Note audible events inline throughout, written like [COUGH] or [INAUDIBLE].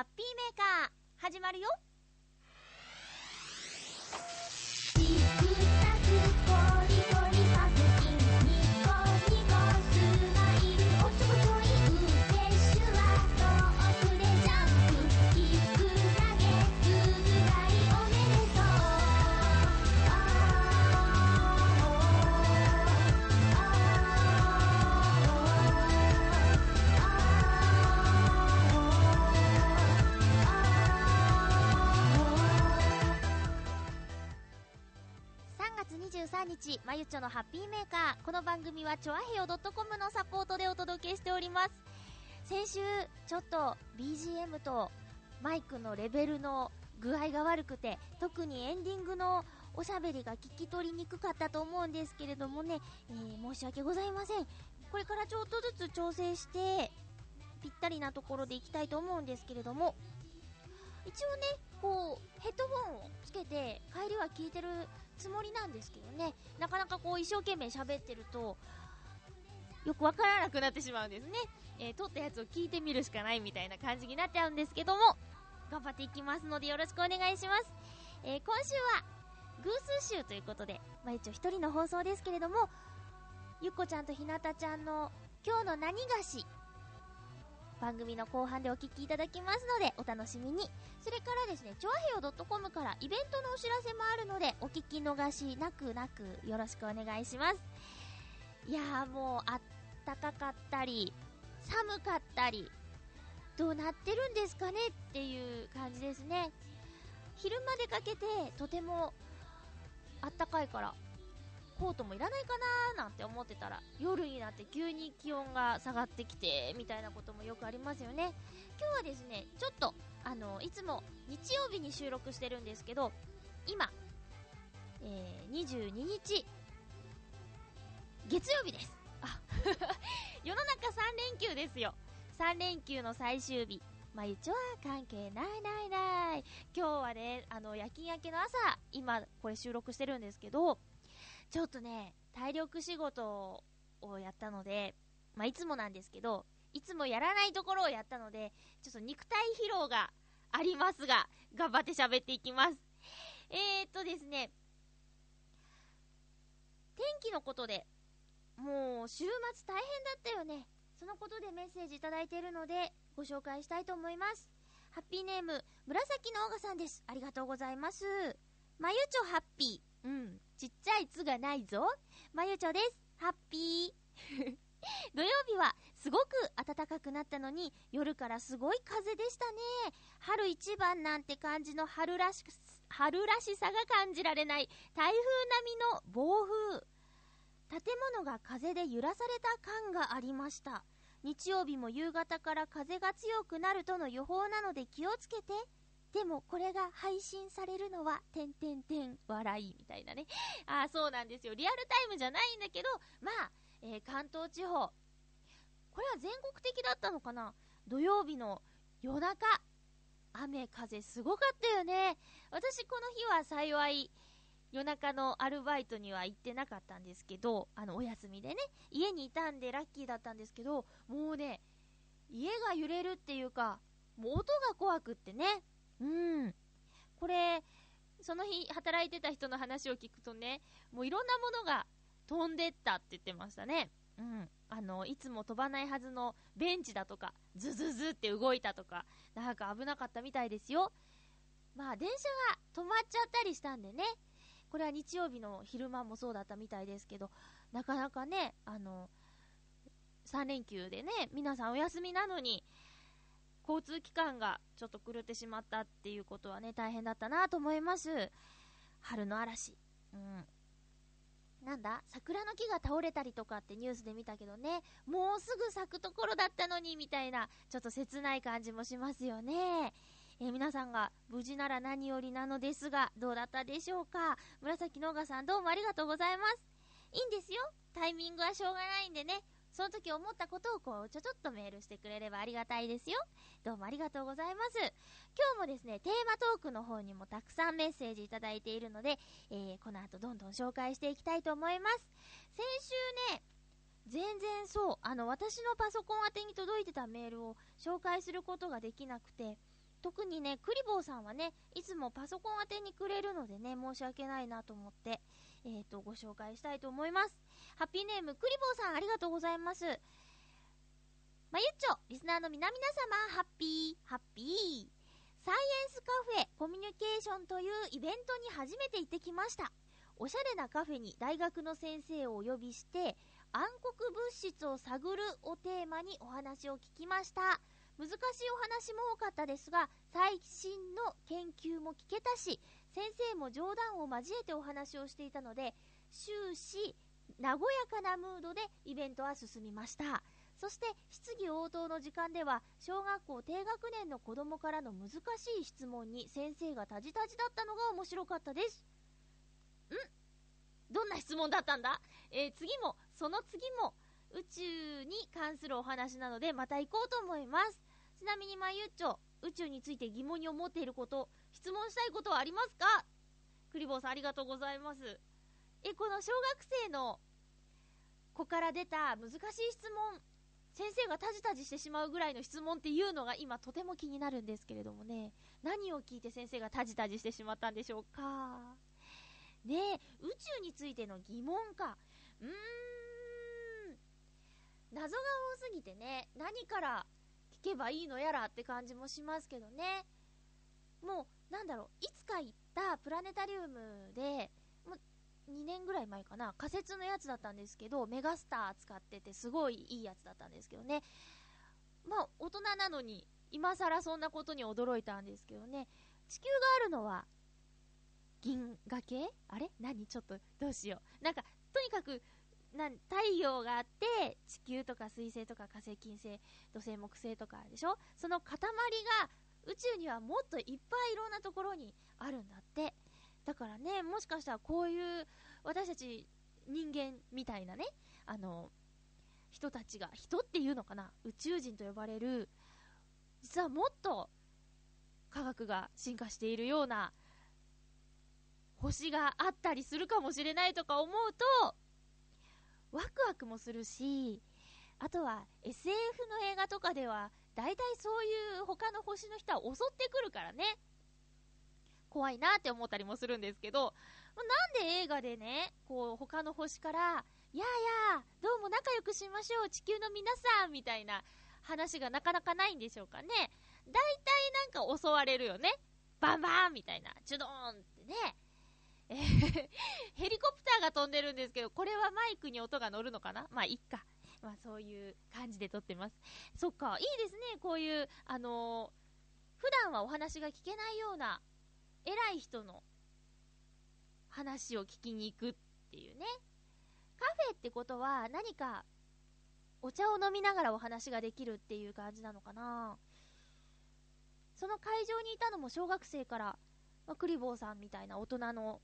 ハッピーメーカー、始まるよ。23日、まゆちょのハッピーメーカー。この番組は、ちょあへよ .com のサポートでお届けしております。先週、ちょっと BGM とマイクのレベルの具合が悪くて、特にエンディングのおしゃべりが聞き取りにくかったと思うんですけれどもね、えー申し訳ございません。これからちょっとずつ調整して、ぴったりなところでいきたいと思うんですけれども、一応ね、こう、ヘッドホンをつけて、帰りは聞いてるつもりなんですけどね、なかなかこう、一生懸命喋ってると、よくわからなくなってしまうんですね。えー撮ったやつを聞いてみるしかないみたいな感じになっちゃうんですけども、頑張っていきますのでよろしくお願いします。えー今週は、偶数週ということで、まあ一応一人の放送ですけれども、ゆっこちゃんとひなたちゃんの今日の何がし、番組の後半でお聞きいただきますので、お楽しみに。それからですね、ちょあへよ .com からイベントのお知らせもあるので、お聞き逃しなくなくよろしくお願いします。いやーもう、あったかかったり、寒かったり、どうなってるんですかねっていう感じですね。昼間出かけて、とても、あったかいから、コートもいらないかなーなんて思ってたら、夜になって急に気温が下がってきて、みたいなこともよくありますよね。今日はですね、ちょっと、あの、いつも日曜日に収録してるんですけど、今、えー、22日、月曜日です。あ、[LAUGHS] 世の中3連休ですよ。3連休の最終日。まあ一応は関係ないないない。今日はね、あの、夜勤明けの朝、今、これ収録してるんですけど、ちょっとね、体力仕事をやったので、まあいつもなんですけど、いつもやらないところをやったので、ちょっと肉体疲労がありますが、頑張って喋っていきます。えー、っとですね、天気のことで、もう週末大変だったよね。そのことでメッセージいただいているので、ご紹介したいと思います。ハッピーネーム、紫のオガさんです。ありがとうございます。まゆちょハッピー。うん。ちっちゃいつがないぞ。まゆちょです。ハッピー。[LAUGHS] 土曜日はすごく暖かくなったのに夜からすごい風でしたね。春一番なんて感じの春らし、春らしさが感じられない台風並みの暴風。建物が風で揺らされた感がありました。日曜日も夕方から風が強くなるとの予報なので気をつけて。でもこれが配信されるのは、てんてんてん、笑い、みたいなね。ああ、そうなんですよ。リアルタイムじゃないんだけど、まあ、えー関東地方。これは全国的だったのかな？土曜日の夜中、雨風すごかったよね。私この日は幸い、夜中のアルバイトには行ってなかったんですけど、あの、お休みでね、家にいたんでラッキーだったんですけど、もうね、家が揺れるっていうか、もう音が怖くってね。うん。これ、その日働いてた人の話を聞くとね、もういろんなものが飛んでったって言ってましたね。うん。あの、いつも飛ばないはずのベンチだとか、ズズズって動いたとか、なんか危なかったみたいですよ。まあ、電車が止まっちゃったりしたんでね。これは日曜日の昼間もそうだったみたいですけど、なかなかね、あの、3連休でね、皆さんお休みなのに、交通機関がちょっと狂ってしまったっていうことはね、大変だったなと思います。春の嵐。うん。なんだ？桜の木が倒れたりとかってニュースで見たけどね、もうすぐ咲くところだったのにみたいな、ちょっと切ない感じもしますよね。えー皆さんが無事なら何よりなのですが、どうだったでしょうか？紫のがさんどうもありがとうございます。いいんですよ。タイミングはしょうがないんでね。その時思ったことをこう、ちょちょっとメールしてくれればありがたいですよ。どうもありがとうございます。今日もですね、テーマトークの方にもたくさんメッセージいただいているので、えー、この後どんどん紹介していきたいと思います。先週ね、全然そう、あの、私のパソコン宛てに届いてたメールを紹介することができなくて、特にね、クリボーさんはね、いつもパソコン宛てにくれるのでね、申し訳ないなと思って、えっ、ー、と、ご紹介したいと思います。ハッピーネーム、クリボーさん、ありがとうございます。まゆっちょ、リスナーの皆々様、ハッピー、ハッピー。サイエンスカフェコミュニケーションというイベントに初めて行ってきました。おしゃれなカフェに大学の先生をお呼びして、暗黒物質を探るをテーマにお話を聞きました。難しいお話も多かったですが、最新の研究も聞けたし、先生も冗談を交えてお話をしていたので、終始、和やかなムードでイベントは進みました。そして質疑応答の時間では小学校低学年の子供からの難しい質問に先生がタジタジだったのが面白かったです。ん？どんな質問だったんだ、えー、次もその次も宇宙に関するお話なのでまた行こうと思います。ちなみにまゆっちょ、宇宙について疑問に思っていること、質問したいことはありますか？クリボーさんありがとうございます。え、この小学生の子から出た難しい質問、先生がタジタジしてしまうぐらいの質問っていうのが今とても気になるんですけれどもね、何を聞いて先生がタジタジしてしまったんでしょうか？ね、宇宙についての疑問か。うーん、謎が多すぎてね、何から聞けばいいのやらって感じもしますけどね。もう、なんだろう、いつか行ったプラネタリウムで、もう2年ぐらい前かな、仮設のやつだったんですけど、メガスター使っててすごいいいやつだったんですけどね。まあ、大人なのに、今更そんなことに驚いたんですけどね。地球があるのは、銀河系？あれ？何？ちょっと、どうしよう。なんか、とにかく、な太陽があって地球とか水星とか火星金星土星木星とかでしょ？その塊が宇宙にはもっといっぱいいろんなところにあるんだって。だからねもしかしたらこういう私たち人間みたいなねあの人たちが人っていうのかな宇宙人と呼ばれる実はもっと科学が進化しているような星があったりするかもしれないとか思うとワクワクもするし、あとは SF の映画とかでは、大体そういう他の星の人は襲ってくるからね。怖いなって思ったりもするんですけど、なんで映画でね、こう他の星から、やあやあ、どうも仲良くしましょう、地球の皆さんみたいな話がなかなかないんでしょうかね。大体なんか襲われるよね。バンバンみたいな、チュドーンってね。え [LAUGHS] ヘリコプターが飛んでるんですけど、これはマイクに音が乗るのかな？まあ、いっか。まあ、そういう感じで撮ってます。そっか、いいですね、こういう、あのー、普段はお話が聞けないような、偉い人の話を聞きに行くっていうね。カフェってことは、何か、お茶を飲みながらお話ができるっていう感じなのかなその会場にいたのも小学生から、まあ、クリボーさんみたいな大人の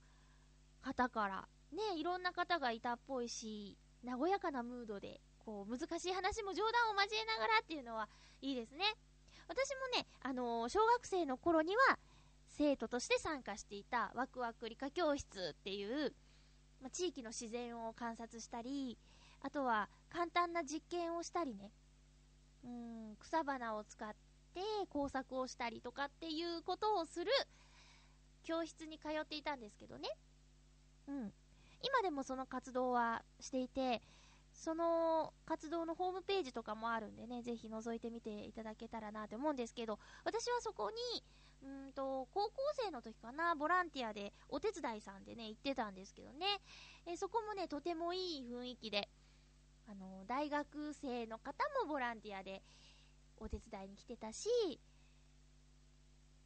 方から、ね、いろんな方がいたっぽいし、和やかなムードで、こう、難しい話も冗談を交えながらっていうのはいいですね。私もね、あのー、小学生の頃には、生徒として参加していたワクワク理科教室っていう、ま地域の自然を観察したり、あとは簡単な実験をしたりね、うん、草花を使って工作をしたりとかっていうことをする教室に通っていたんですけどね。うん。今でもその活動はしていて、その活動のホームページとかもあるんでね、ぜひ覗いてみていただけたらなと思うんですけど、私はそこに、うんと、高校生の時かな、ボランティアでお手伝いさんでね、行ってたんですけどね、えそこもね、とてもいい雰囲気で、あの、大学生の方もボランティアでお手伝いに来てたし、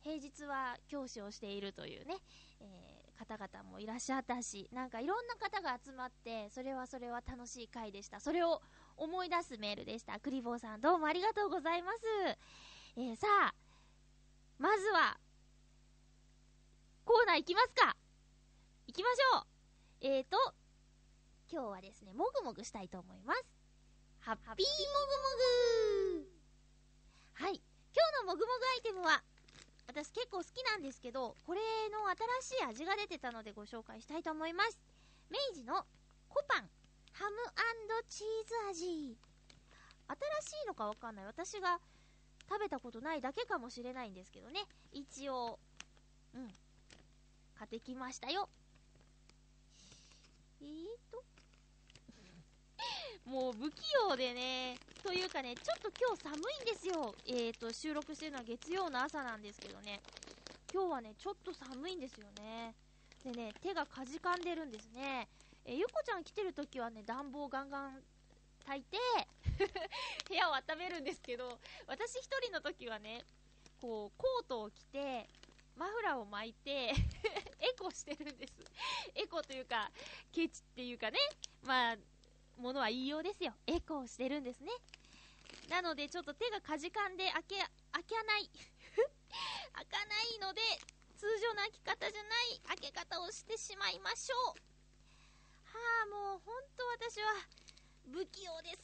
平日は教師をしているというね、えー方々もいらっしゃったし、なんかいろんな方が集まって、それはそれは楽しい回でした。それを思い出すメールでした。クリボーさんどうもありがとうございます。えー、さあ、まずは、コーナー行きますか行きましょうえーと、今日はですね、もぐもぐしたいと思います。ハッピーもぐもぐはい。今日のもぐもぐアイテムは、私結構好きなんですけど、これの新しい味が出てたのでご紹介したいと思います。明治のコパンハムチーズ味。新しいのかわかんない。私が食べたことないだけかもしれないんですけどね。一応、うん。買ってきましたよ。えーと。もう不器用でね、というかね、ちょっと今日寒いんですよ。えーと、収録してるのは月曜の朝なんですけどね。今日はね、ちょっと寒いんですよね。でね、手がかじかんでるんですね。えー、ゆこちゃん来てるときはね、暖房ガンガン炊いて [LAUGHS] 部屋を温めるんですけど、私一人の時はね、こう、コートを着て、マフラーを巻いて [LAUGHS] エコしてるんです。エコというか、ケチっていうかね、まあ、ものは言いようですよ。エコーしてるんですね。なので、ちょっと手がかじかんで開け、開かない [LAUGHS] 開かないので、通常の開き方じゃない開け方をしてしまいましょう。はあ、もうほんと私は不器用です。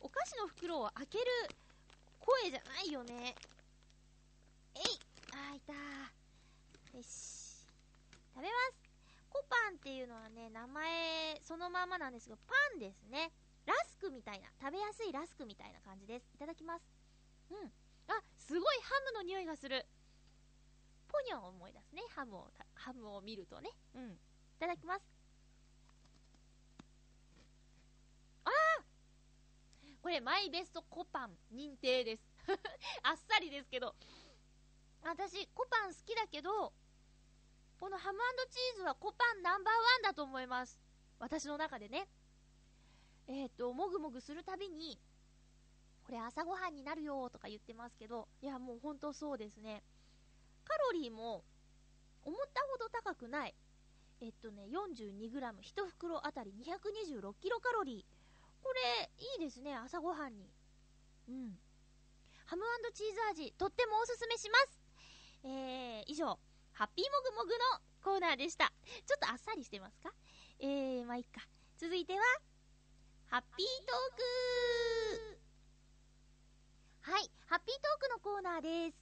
お菓子の袋を開ける声じゃないよね。えいあー、いたよし。食べますコパンっていうのはね、名前そのままなんですが、パンですね。ラスクみたいな、食べやすいラスクみたいな感じです。いただきます。うん。あ、すごいハムの匂いがする。ポニョを思い出すね、ハムを、ハムを見るとね。うん。いただきます。ああこれ、マイベストコパン認定です。[LAUGHS] あっさりですけど。私、コパン好きだけど、このハムチーズはコパンナンバーワンだと思います。私の中でね。えっ、と、もぐもぐするたびに、これ朝ごはんになるよとか言ってますけど、いや、もうほんとそうですね。カロリーも、思ったほど高くない。えっとね、42g、1袋あたり226キロカロリー。これ、いいですね、朝ごはんに。うん。ハムチーズ味、とってもおすすめします。えー、以上、ハッピーもぐもぐのコーナーでした。ちょっとあっさりしてますか？えー、まあ、いっか。続いては、ハッピートークはい、ハッピートークのコーナーです。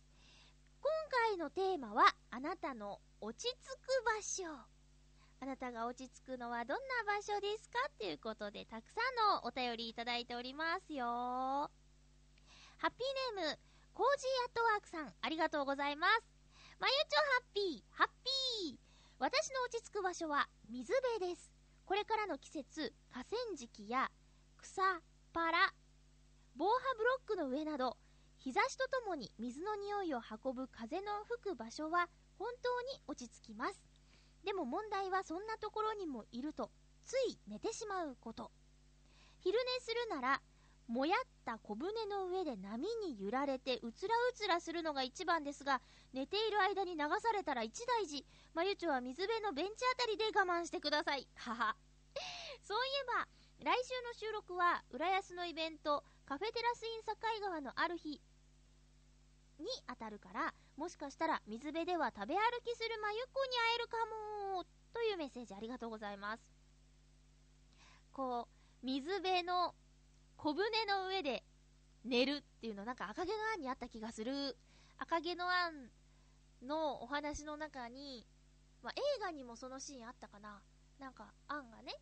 今回のテーマは、あなたの落ち着く場所。あなたが落ち着くのはどんな場所ですか？ということで、たくさんのお便りいただいておりますよ。ハッピーネーム、コージーアットワークさん、ありがとうございます。まゆちょハッピー、ハッピー。私の落ち着く場所は水辺です。これからの季節、河川敷や草、パラ、防波ブロックの上など、日差しとともに水の匂いを運ぶ風の吹く場所は本当に落ち着きます。でも問題はそんなところにもいると、つい寝てしまうこと。昼寝するなら、もやった小舟の上で波に揺られてうつらうつらするのが一番ですが、寝ている間に流されたら一大事。まゆちょは水辺のベンチあたりで我慢してください。はは。[LAUGHS] そういえば、来週の収録は、浦安のイベント、カフェテラスイン境川のある日に当たるから、もしかしたら水辺では食べ歩きするまゆっこに会えるかも、というメッセージありがとうございます。こう、水辺の小舟の上で寝るっていうのなんか赤毛のアンにあった気がする。赤毛のアンのお話の中に、まあ、映画にもそのシーンあったかな。なんか、アンがね、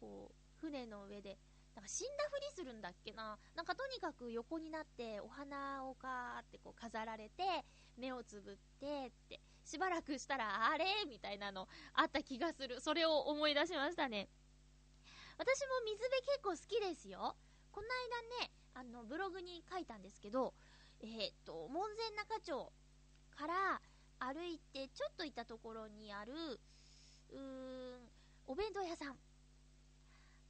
こう、船の上で、なんか死んだふりするんだっけな。なんかとにかく横になって、お花をかーってこう飾られて、目をつぶってって、しばらくしたら、あれ？みたいなのあった気がする。それを思い出しましたね。私も水辺結構好きですよ。この間ね、あの、ブログに書いたんですけど、えー、っと、門前仲町から歩いてちょっと行ったところにある、うーん、お弁当屋さん。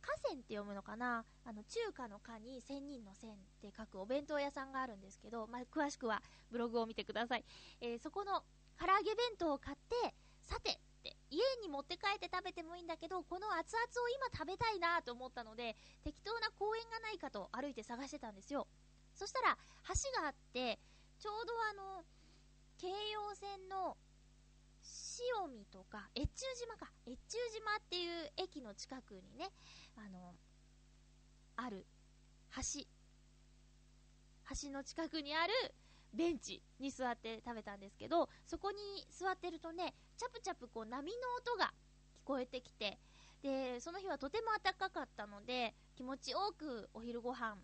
河川って読むのかな？あの、中華の華に千人の千って書くお弁当屋さんがあるんですけど、まあ、詳しくはブログを見てください。えー、そこの唐揚げ弁当を買って、さ、て家に持って帰って食べてもいいんだけどこの熱々を今食べたいなと思ったので適当な公園がないかと歩いて探してたんですよ。そしたら橋があってちょうどあの京葉線の塩見とか越中島か。越中島っていう駅の近くにねあのある橋。橋の近くにあるベンチに座って食べたんですけど、そこに座ってるとね、チャプチャプこう波の音が聞こえてきて、で、その日はとても暖かかったので、気持ち多くお昼ご飯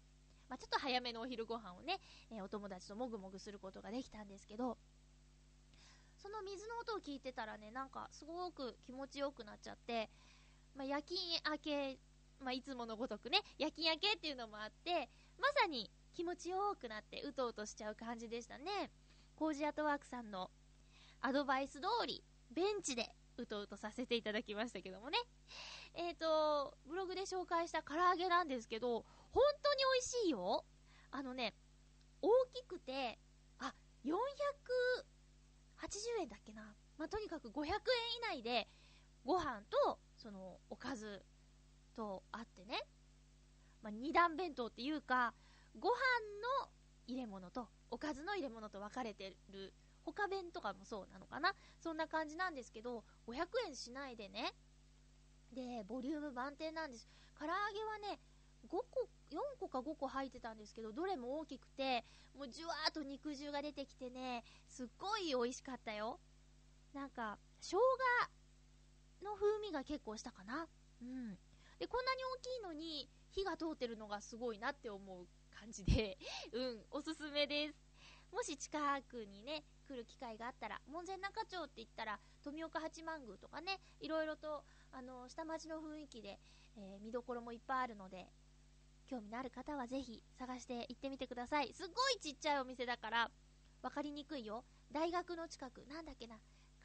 まあ、ちょっと早めのお昼ご飯をね、えー、お友達ともぐもぐすることができたんですけど、その水の音を聞いてたらね、なんかすごく気持ちよくなっちゃって、まあ、夜勤明け、まあ、いつものごとくね、夜勤明けっていうのもあって、まさに気持ちよくなってうとうとしちゃう感じでしたね。コージアートワークさんのアドバイス通り、ベンチでうとうとさせていただきましたけどもね。えっ、ー、と、ブログで紹介した唐揚げなんですけど、本当に美味しいよ。あのね、大きくて、あ、480円だっけな。まあ、とにかく500円以内で、ご飯と、その、おかずとあってね。まあ、二段弁当っていうか、ご飯の入れ物と、おかずの入れ物と分かれてる他弁とかもそうなのかな？そんな感じなんですけど、500円しないでね。で、ボリューム満点なんです。唐揚げはね、5個、4個か5個入ってたんですけど、どれも大きくて、もうじゅわーっと肉汁が出てきてね、すっごい美味しかったよ。なんか、生姜の風味が結構したかな。うん。で、こんなに大きいのに火が通ってるのがすごいなって思う感じで、[LAUGHS] うん、おすすめです。もし近くにね、来る機会があったら、門前仲町って言ったら、富岡八幡宮とかね、いろいろと、あの、下町の雰囲気で、えー、見どころもいっぱいあるので、興味のある方はぜひ探して行ってみてください。すっごいちっちゃいお店だから、わかりにくいよ。大学の近く、なんだっけな、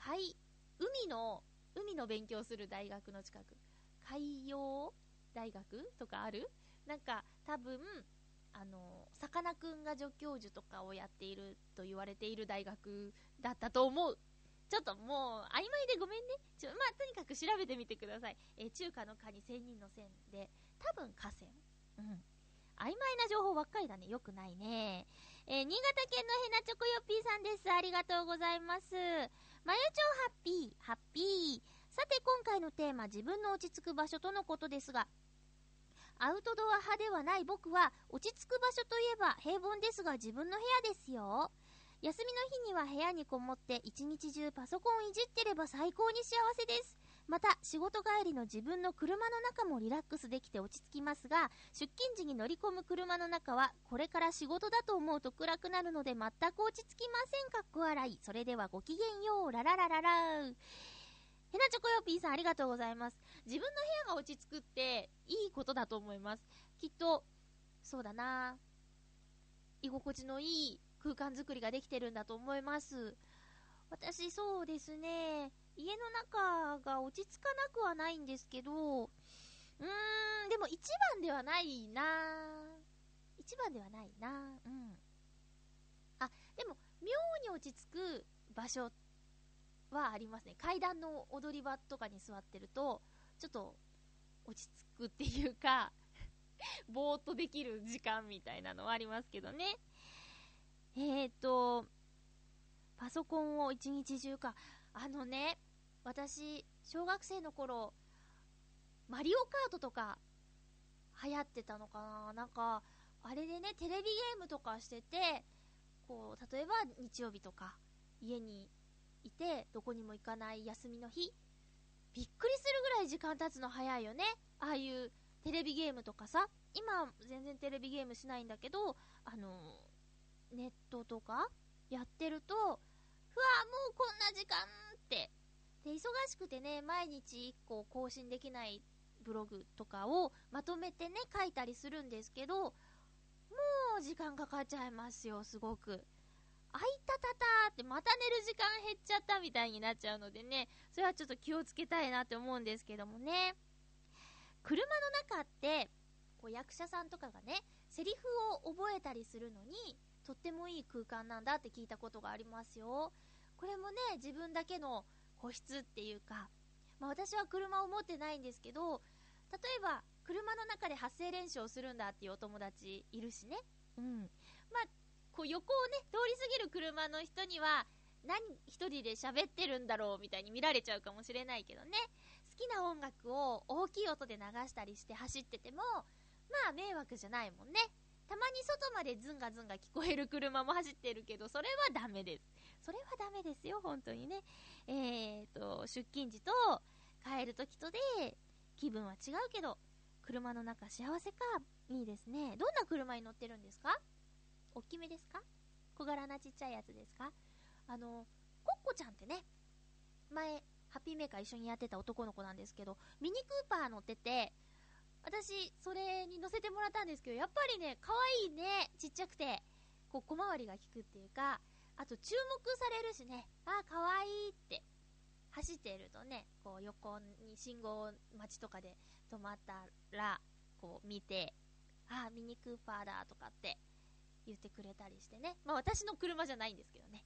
海、海の、海の勉強する大学の近く、海洋大学とかある？なんか、多分、あの、さかなクンが助教授とかをやっていると言われている大学だったと思う。ちょっともう、曖昧でごめんね。ちょ、まあ、とにかく調べてみてください。え、中華の科に千人の線で、多分河川。うん。曖昧な情報ばっかりだね。よくないね。えー、新潟県のヘナチョコヨッピーさんです。ありがとうございます。まゆちょハッピー、ハッピー。さて、今回のテーマ、自分の落ち着く場所とのことですが、アウトドア派ではない僕は、落ち着く場所といえば平凡ですが自分の部屋ですよ。休みの日には部屋にこもって一日中パソコンいじってれば最高に幸せです。また、仕事帰りの自分の車の中もリラックスできて落ち着きますが、出勤時に乗り込む車の中は、これから仕事だと思うと暗くなるので全く落ち着きません。かっこ笑い。それではごきげんよう。ラララララヘナチョコヨピーさんありがとうございます。自分の部屋が落ち着くっていいことだと思います。きっと、そうだな居心地のいい空間づくりができてるんだと思います。私、そうですね、家の中が落ち着かなくはないんですけど、うーん、でも一番ではないな一番ではないなうん。あ、でも、妙に落ち着く場所っはありますね。階段の踊り場とかに座ってると、ちょっと落ち着くっていうか [LAUGHS] ぼーっとできる時間みたいなのはありますけどね。えーと、パソコンを一日中か。あのね、私、小学生の頃、マリオカートとか流行ってたのかななんか、あれでね、テレビゲームとかしてて、こう、例えば日曜日とか、家にいて、どこにも行かない休みの日、びっくりするぐらい時間経つの早いよね。ああいうテレビゲームとかさ、今全然テレビゲームしないんだけど、あの、ネットとかやってると、うわもうこんな時間って。で、忙しくてね、毎日1個更新できないブログとかをまとめてね、書いたりするんですけど、もう時間かかっちゃいますよ、すごく。あいたたたーってまた寝る時間減っちゃったみたいになっちゃうのでね、それはちょっと気をつけたいなって思うんですけどもね。車の中って、こう役者さんとかがね、セリフを覚えたりするのに、とってもいい空間なんだって聞いたことがありますよ。これもね、自分だけの個室っていうか、まあ私は車を持ってないんですけど、例えば、車の中で発声練習をするんだっていうお友達いるしね。うん。まあ、こう横をね、通り過ぎる車の人には、何一人で喋ってるんだろうみたいに見られちゃうかもしれないけどね。好きな音楽を大きい音で流したりして走ってても、まあ迷惑じゃないもんね。たまに外までズンガズンガ聞こえる車も走ってるけど、それはダメです。それはダメですよ、本当にね。えーと、出勤時と帰る時とで、気分は違うけど、車の中幸せか。いいですね。どんな車に乗ってるんですか？大きめですか？小柄なちっちゃいやつですか？あの、コッコちゃんってね、前、ハッピーメーカー一緒にやってた男の子なんですけど、ミニクーパー乗ってて、私、それに乗せてもらったんですけど、やっぱりね、可愛いね、ちっちゃくて、こう、小回りが利くっていうか、あと注目されるしね、あ、可愛いって走っているとね、こう横に信号待ちとかで止まったら、こう見て、あ、ミニクーパーだとかって言ってくれたりしてね。まあ私の車じゃないんですけどね。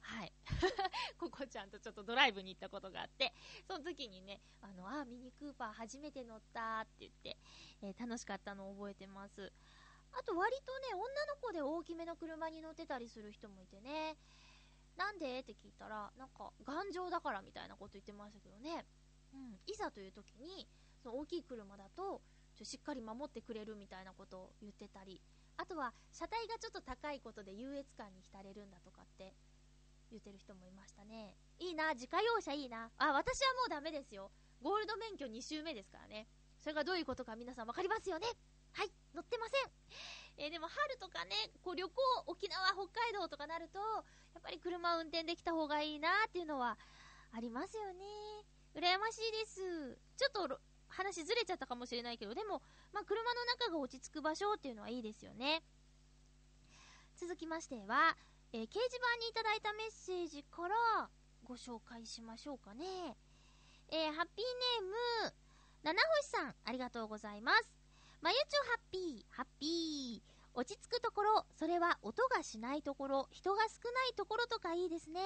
はい。[LAUGHS] ココちゃんとちょっとドライブに行ったことがあって、その時にね、あの、あ、ミニクーパー初めて乗ったって言って、えー、楽しかったのを覚えてます。あと割とね、女の子で大きめの車に乗ってたりする人もいてね、なんで？って聞いたら、なんか頑丈だからみたいなこと言ってましたけどね。うん、いざという時に、その大きい車だと、ちょしっかり守ってくれるみたいなことを言ってたり、あとは車体がちょっと高いことで優越感に浸れるんだとかって言ってる人もいましたね。いいな、自家用車いいな。あ、私はもうダメですよ。ゴールド免許2周目ですからね。それがどういうことか皆さん分かりますよねはい、乗ってません。えー、でも春とかね、こう旅行、沖縄、北海道とかなると、やっぱり車を運転できた方がいいなっていうのはありますよね。羨ましいです。ちょっと話ずれちゃったかもしれないけど、でも、まあ、車の中が落ち着く場所っていうのはいいですよね。続きましては、えー、掲示板にいただいたメッセージからご紹介しましょうかね。えー、ハッピーネーム、七星さん、ありがとうございます。まゆちょハッピー、ハッピー。落ち着くところ、それは音がしないところ、人が少ないところとかいいですね。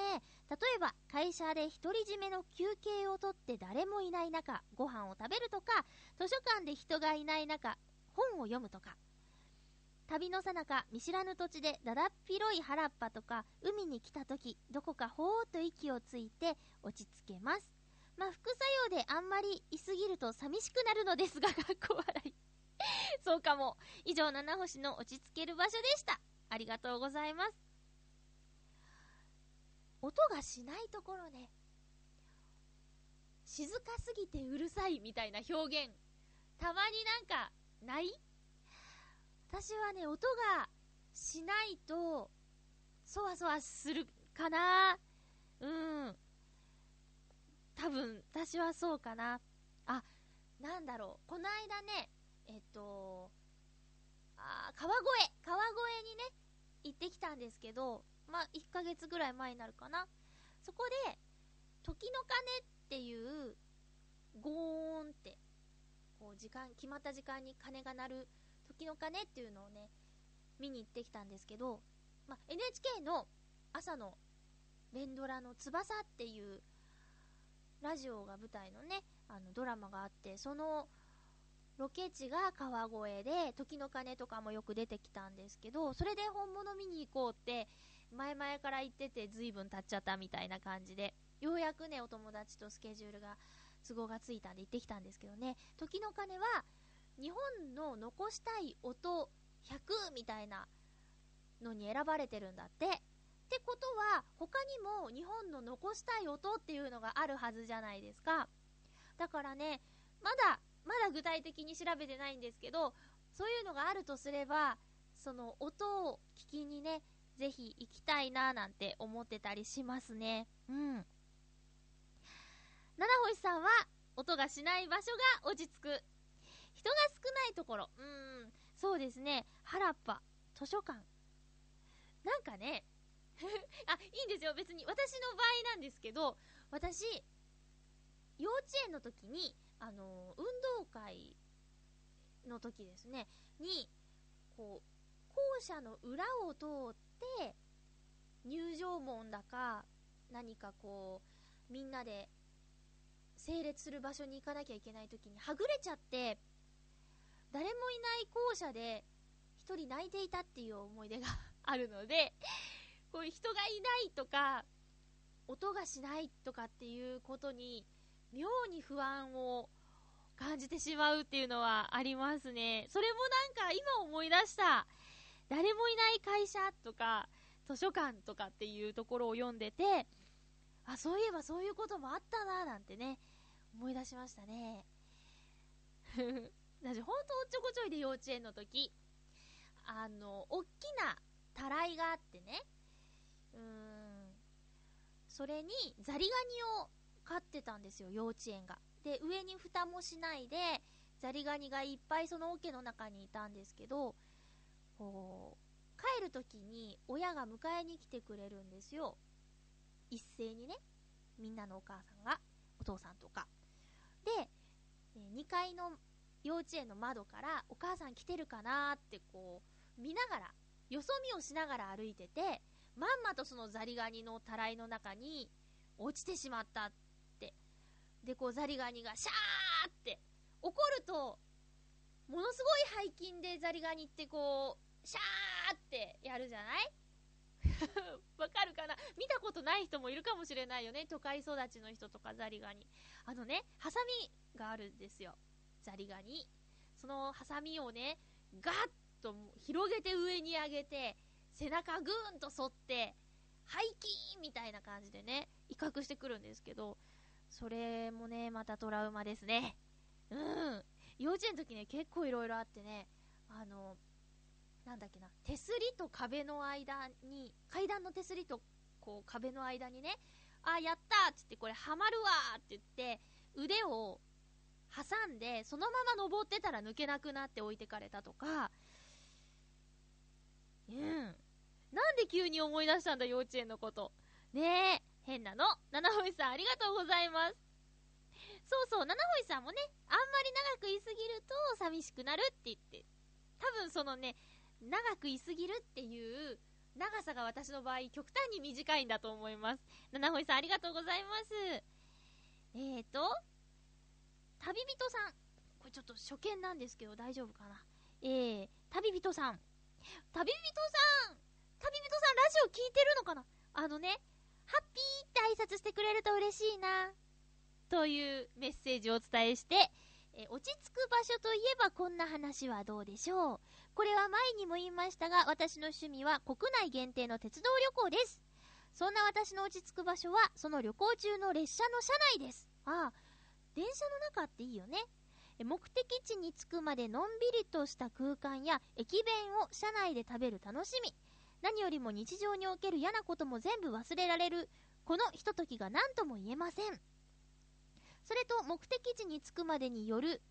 例えば、会社で独り占めの休憩をとって誰もいない中、ご飯を食べるとか、図書館で人がいない中、本を読むとか。旅のさなか見知らぬ土地でだだっ広い原っぱとか海に来た時どこかほーっと息をついて落ち着けますまあ副作用であんまりいすぎると寂しくなるのですがかっこ笑い [LAUGHS] そうかも。以上、七星の落ち着ける場所でした。ありがとうございます。音がしないところね。静かすぎてうるさいみたいな表現。たまになんか、ない？私はね、音がしないと、そわそわするかなうん。多分、私はそうかな。あ、なんだろう。この間ね、えっと、あ川越、川越にね、行ってきたんですけど、まあ、1ヶ月ぐらい前になるかな。そこで、時の鐘っていう、ゴーンって、こう、時間、決まった時間に鐘が鳴る、時の鐘っていうのをね、見に行ってきたんですけど、まあ、NHK の朝の連ドラの翼っていうラジオが舞台のね、あのドラマがあって、そのロケ地が川越で、時の鐘とかもよく出てきたんですけど、それで本物見に行こうって、前々から言ってて随分経っちゃったみたいな感じで、ようやくね、お友達とスケジュールが、都合がついたんで行ってきたんですけどね、時の鐘は、日本の残したい音100みたいなのに選ばれてるんだって。ってことは、他にも日本の残したい音っていうのがあるはずじゃないですか。だからね、まだまだ具体的に調べてないんですけど、そういうのがあるとすれば、その音を聞きにね、ぜひ行きたいななんて思ってたりしますね。うん。七星さんは、音がしない場所が落ち着く。人が少ないところ。うん、そうですね。原っぱ、図書館。なんかね、[LAUGHS] あ、いいんですよ。別に私の場合なんですけど、私、幼稚園の時に、あの、運動会の時ですね、に、こう、校舎の裏を通って、入場門だか、何かこう、みんなで整列する場所に行かなきゃいけない時にはぐれちゃって、誰もいない校舎で一人泣いていたっていう思い出が [LAUGHS] あるので、こういう人がいないとか、音がしないとかっていうことに妙に不安を感じてしまうっていうのはありますね。それもなんか今思い出した。誰もいない会社とか、図書館とかっていうところを読んでて、あ、そういえばそういうこともあったななんてね、思い出しましたね。[LAUGHS] 私ほんとおっちょこちょいで幼稚園の時、あの、おっきなたらいがあってね、うーん、それにザリガニを飼ってたんですよ、幼稚園が。で、上に蓋もしないで、ザリガニがいっぱいその桶の中にいたんですけど、こう、帰る時に親が迎えに来てくれるんですよ。一斉にね、みんなのお母さんが、お父さんとか。で、2階の幼稚園の窓からお母さん来てるかなってこう見ながらよそ見をしながら歩いててまんまとそのザリガニのたらいの中に落ちてしまったってでこうザリガニがシャーって怒るとものすごい背筋でザリガニってこうシャーってやるじゃない？[LAUGHS] わかるかな？見たことない人もいるかもしれないよね。都会育ちの人とかザリガニ。あのね、ハサミがあるんですよ。ザリガニ。そのハサミをね、ガッと広げて上に上げて、背中ぐーんと反って、背筋みたいな感じでね、威嚇してくるんですけど、それもね、またトラウマですね。うん。幼稚園の時ね、結構いろいろあってね、あの、なんだっけな、手すりと壁の間に、階段の手すりとこう壁の間にね、あ、やったーって言って、これはまるわって言って、腕を挟んで、そのまま登ってたら抜けなくなって置いてかれたとか、うん。なんで急に思い出したんだ、幼稚園のこと。ねえ、変なの。七星さん、ありがとうございます。そうそう、七星さんもね、あんまり長くいすぎると寂しくなるって言って、多分そのね、長くいすぎるっていう長さが私の場合極端に短いんだと思います。七星さんありがとうございます。えーと、旅人さん。これちょっと初見なんですけど大丈夫かな。えー、旅人さん。旅人さん旅人さんラジオ聞いてるのかな？あのね、ハッピーって挨拶してくれると嬉しいな。というメッセージをお伝えして、え落ち着く場所といえばこんな話はどうでしょう。これは前にも言いましたが、私の趣味は国内限定の鉄道旅行です。そんな私の落ち着く場所は、その旅行中の列車の車内です。ああ、電車の中っていいよね。目的地に着くまでのんびりとした空間や駅弁を車内で食べる楽しみ。何よりも日常における嫌なことも全部忘れられる、このひとときが何とも言えません。それと目的地に着くまでによる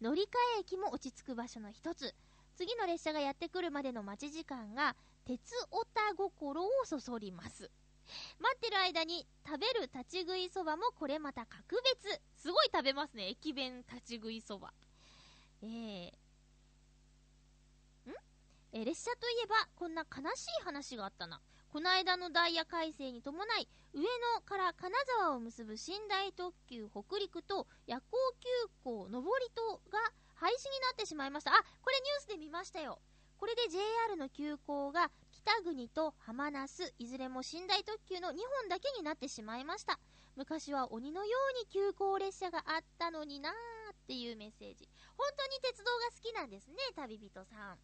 乗り換え駅も落ち着く場所の一つ。次の列車がやってくるまでの待ち時間が、鉄オタ心をそそります。待ってる間に食べる立ち食いそばもこれまた格別。すごい食べますね、駅弁立ち食いそば。えー、え列車といえば、こんな悲しい話があったな。この間のダイヤ改正に伴い、上野から金沢を結ぶ寝台特急北陸と夜行急行上りとが廃止になってしまいました。あ、これニュースで見ましたよ。これで JR の急行が北国と浜那須、いずれも寝台特急の2本だけになってしまいました。昔は鬼のように急行列車があったのになーっていうメッセージ。本当に鉄道が好きなんですね、旅人さん。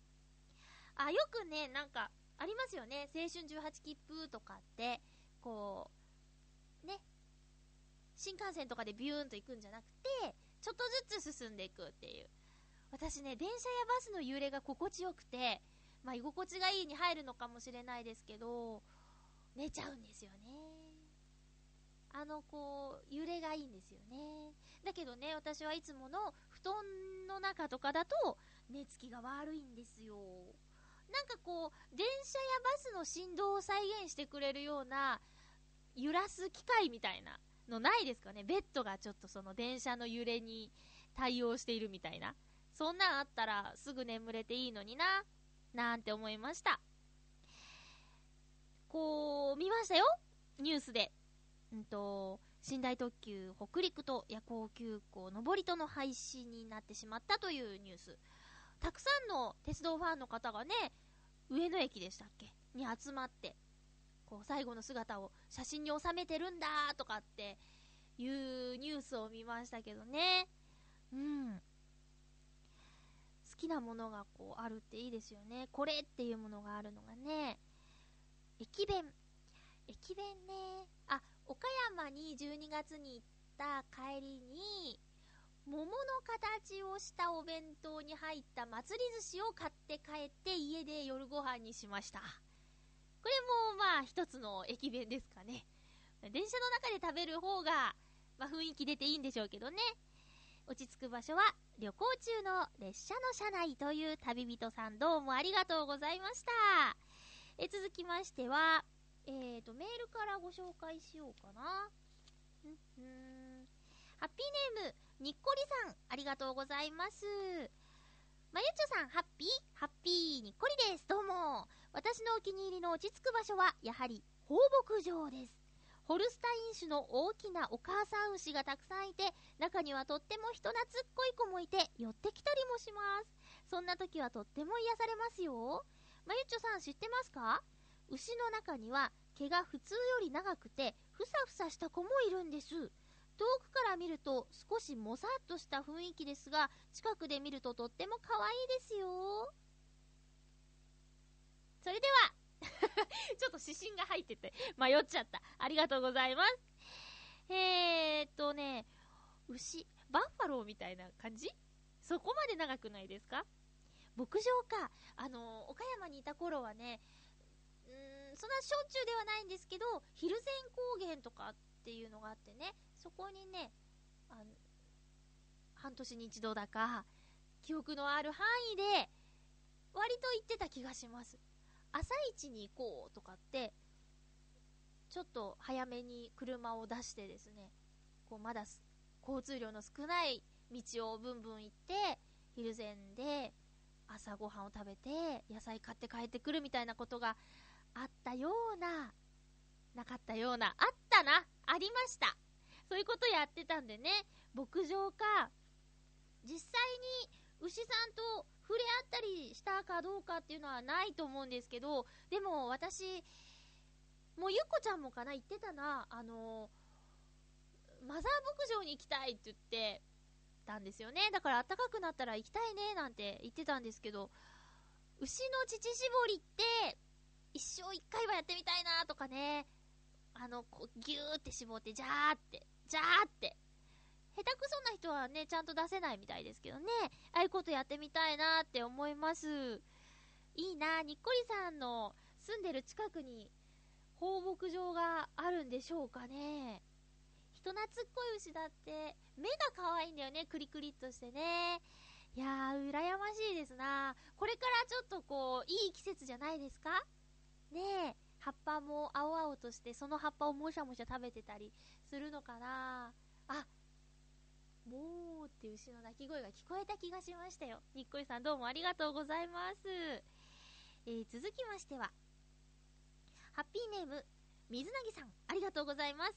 あ、よくね、なんか、ありますよね。青春18切符とかって、こう、ね、新幹線とかでビューンと行くんじゃなくて、ちょっとずつ進んでいくっていう。私ね、電車やバスの揺れが心地よくて、まあ、居心地がいいに入るのかもしれないですけど、寝ちゃうんですよね。あの、こう、揺れがいいんですよね。だけどね、私はいつもの布団の中とかだと、寝つきが悪いんですよ。なんかこう、電車やバスの振動を再現してくれるような、揺らす機械みたいなのないですかね？ベッドがちょっとその電車の揺れに対応しているみたいな。そんなんあったらすぐ眠れていいのにな、なんて思いました。こう、見ましたよニュースで。うんと、寝台特急北陸と夜行急行上りとの廃止になってしまったというニュース。たくさんの鉄道ファンの方がね、上野駅でしたっけ？に集まって、こう、最後の姿を写真に収めてるんだとかっていうニュースを見ましたけどね。うん。好きなものがこうあるっていいですよね。これっていうものがあるのがね。駅弁。駅弁ね。あ、岡山に12月に行った帰りに、桃の形をしたお弁当に入った祭り寿司を買って帰って家で夜ご飯にしました。これもまあ一つの駅弁ですかね。電車の中で食べる方が、まあ、雰囲気出ていいんでしょうけどね。落ち着く場所は旅行中の列車の車内という旅人さんどうもありがとうございました。え続きましては、えーと、メールからご紹介しようかな。んんハッピーネーム、にっこりさん、ありがとうございます。まゆちょさん、ハッピー？ハッピーにっこりです。どうも。私のお気に入りの落ち着く場所は、やはり放牧場です。ホルスタイン種の大きなお母さん牛がたくさんいて、中にはとっても人懐っこい子もいて、寄ってきたりもします。そんな時はとっても癒されますよ。まゆちょさん知ってますか？牛の中には毛が普通より長くて、ふさふさした子もいるんです。遠くから見ると少しもさっとした雰囲気ですが、近くで見るととっても可愛いですよ。それでは [LAUGHS] ちょっと指針が入ってて迷っちゃった。ありがとうございます。えー、っとね、牛、バッファローみたいな感じ？そこまで長くないですか？牧場か。あの、岡山にいた頃はね、うん、そんなしょっちゅうではないんですけど、ヒルゼン高原とかっていうのがあってね、そこにね、あの、半年に一度だか、記憶のある範囲で、割と行ってた気がします。朝一に行こうとかって、ちょっと早めに車を出してですね、こうまだ交通量の少ない道をブンブン行って、ヒルゼンで朝ごはんを食べて野菜買って帰ってくるみたいなことがあったような、なかったような、あったな、ありました。そういうことやってたんでね、牧場か、実際に牛さんと触れ合ったりしたかどうかっていうのはないと思うんですけど、でも私、もうゆっこちゃんもかな、言ってたな、あの、マザー牧場に行きたいって言ってたんですよね。だから暖かくなったら行きたいね、なんて言ってたんですけど、牛の乳搾りって、一生一回はやってみたいなとかね、あの、こうギューって絞って、ジャーって、ジャーって、下手くそな人はね、ちゃんと出せないみたいですけどね、ああいうことやってみたいなって思います。いいな、にっこりさんの住んでる近くに放牧場があるんでしょうかね。人懐っこい牛だって、目が可愛いんだよね、クリクリっとしてね。いやー、羨ましいですな。これからちょっとこう、いい季節じゃないですか？ねえ、葉っぱも青々として、その葉っぱをもしゃもしゃ食べてたりするのかな？あ、もーっていう牛の鳴き声が聞こえた気がしましたよ。にっこりさんどうもありがとうございます。えー、続きましては、ハッピーネーム、水なぎさん、ありがとうございます。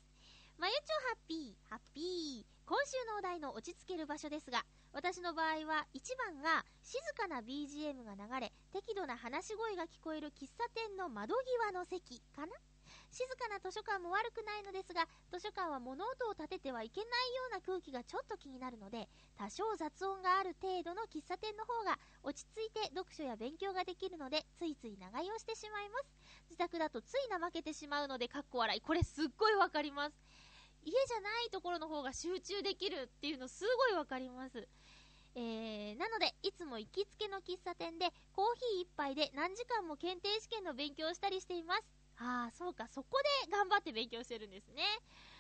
まゆちょハッピー、ハッピー。今週のお題の落ち着ける場所ですが、私の場合は1番が静かな BGM が流れ、適度な話し声が聞こえる喫茶店の窓際の席かな？静かな図書館も悪くないのですが、図書館は物音を立ててはいけないような空気がちょっと気になるので、多少雑音がある程度の喫茶店の方が落ち着いて読書や勉強ができるので、ついつい長居をしてしまいます。自宅だとつい怠けてしまうので、かっこ笑い。これすっごいわかります。家じゃないところの方が集中できるっていうのすごいわかります。えー、なので、いつも行きつけの喫茶店でコーヒー一杯で何時間も検定試験の勉強をしたりしています。ああ、そうか、そこで頑張って勉強してるんですね。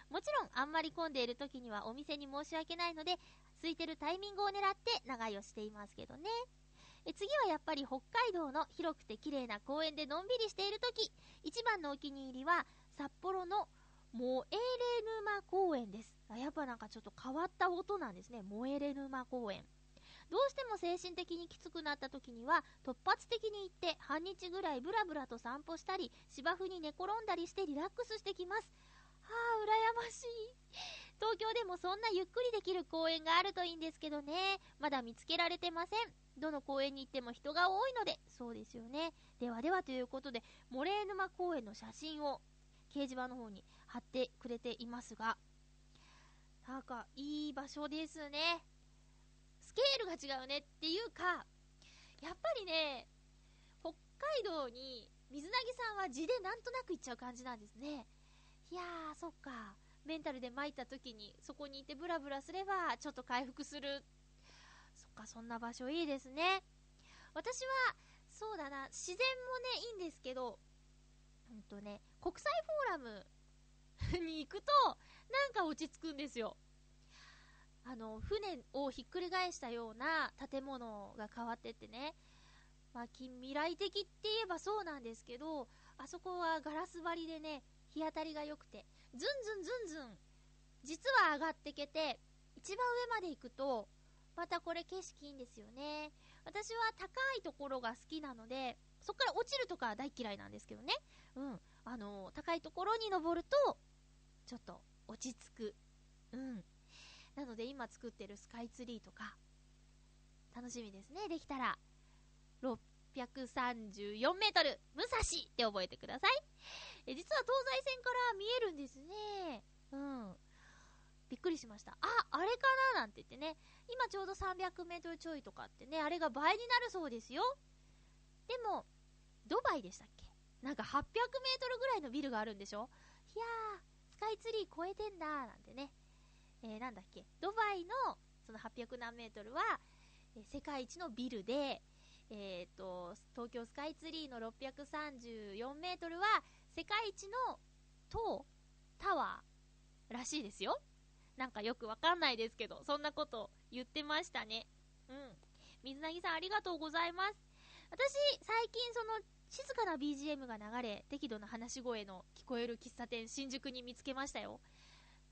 もちろん、あんまり混んでいる時にはお店に申し訳ないので、空いてるタイミングを狙って長居をしていますけどね。え次はやっぱり北海道の広くて綺麗な公園でのんびりしている時、一番のお気に入りは、札幌のモエレ沼公園です。あやっぱなんかちょっと変わった音なんですね。モエレ沼公園。どうしても精神的にきつくなった時には突発的に行って半日ぐらいブラブラと散歩したり芝生に寝転んだりしてリラックスしてきます。はあ羨ましい。東京でもそんなゆっくりできる公園があるといいんですけどね。まだ見つけられてません。どの公園に行っても人が多いのでそうですよね。ではではということでモレー沼公園の写真を掲示板の方に貼ってくれていますがなんかいい場所ですね。スケールが違うねっていうか、やっぱりね、北海道に水なぎさんは地でなんとなく行っちゃう感じなんですね。いやー、そっか。メンタルで参った時にそこにいてブラブラすればちょっと回復するそっかそんな場所いいですね私はそうだな自然もねいいんですけどうんとね国際フォーラムに行くとなんか落ち着くんですよあの船をひっくり返したような建物が変わってってね、まあ、近未来的って言えばそうなんですけどあそこはガラス張りでね日当たりが良くてずんずんずんずん実は上がってけて一番上まで行くとまたこれ景色いいんですよね。私は高いところが好きなのでそこから落ちるとか大嫌いなんですけどね。うん。あの高いところに登るとちょっと落ち着く。うん。なので今作ってるスカイツリーとか楽しみですね。できたら634メートル武蔵って覚えてください。え実は東西線から見えるんですね。うん。びっくりしました。ああれかななんて言ってね。今ちょうど300メートルちょいとかってねあれが倍になるそうですよ。でもドバイでしたっけ？なんか800メートルぐらいのビルがあるんでしょ？いやースカイツリー超えてんだなんてね。えー、なんだっけ、ドバイのその800何メートルは、え、世界一のビルで、えーと、東京スカイツリーの634メートルは世界一の塔、タワーらしいですよ。なんかよくわかんないですけど、そんなこと言ってましたね。うん。水なぎさんありがとうございます。私、最近その静かな BGM が流れ、適度な話し声の聞こえる喫茶店、新宿に見つけましたよ。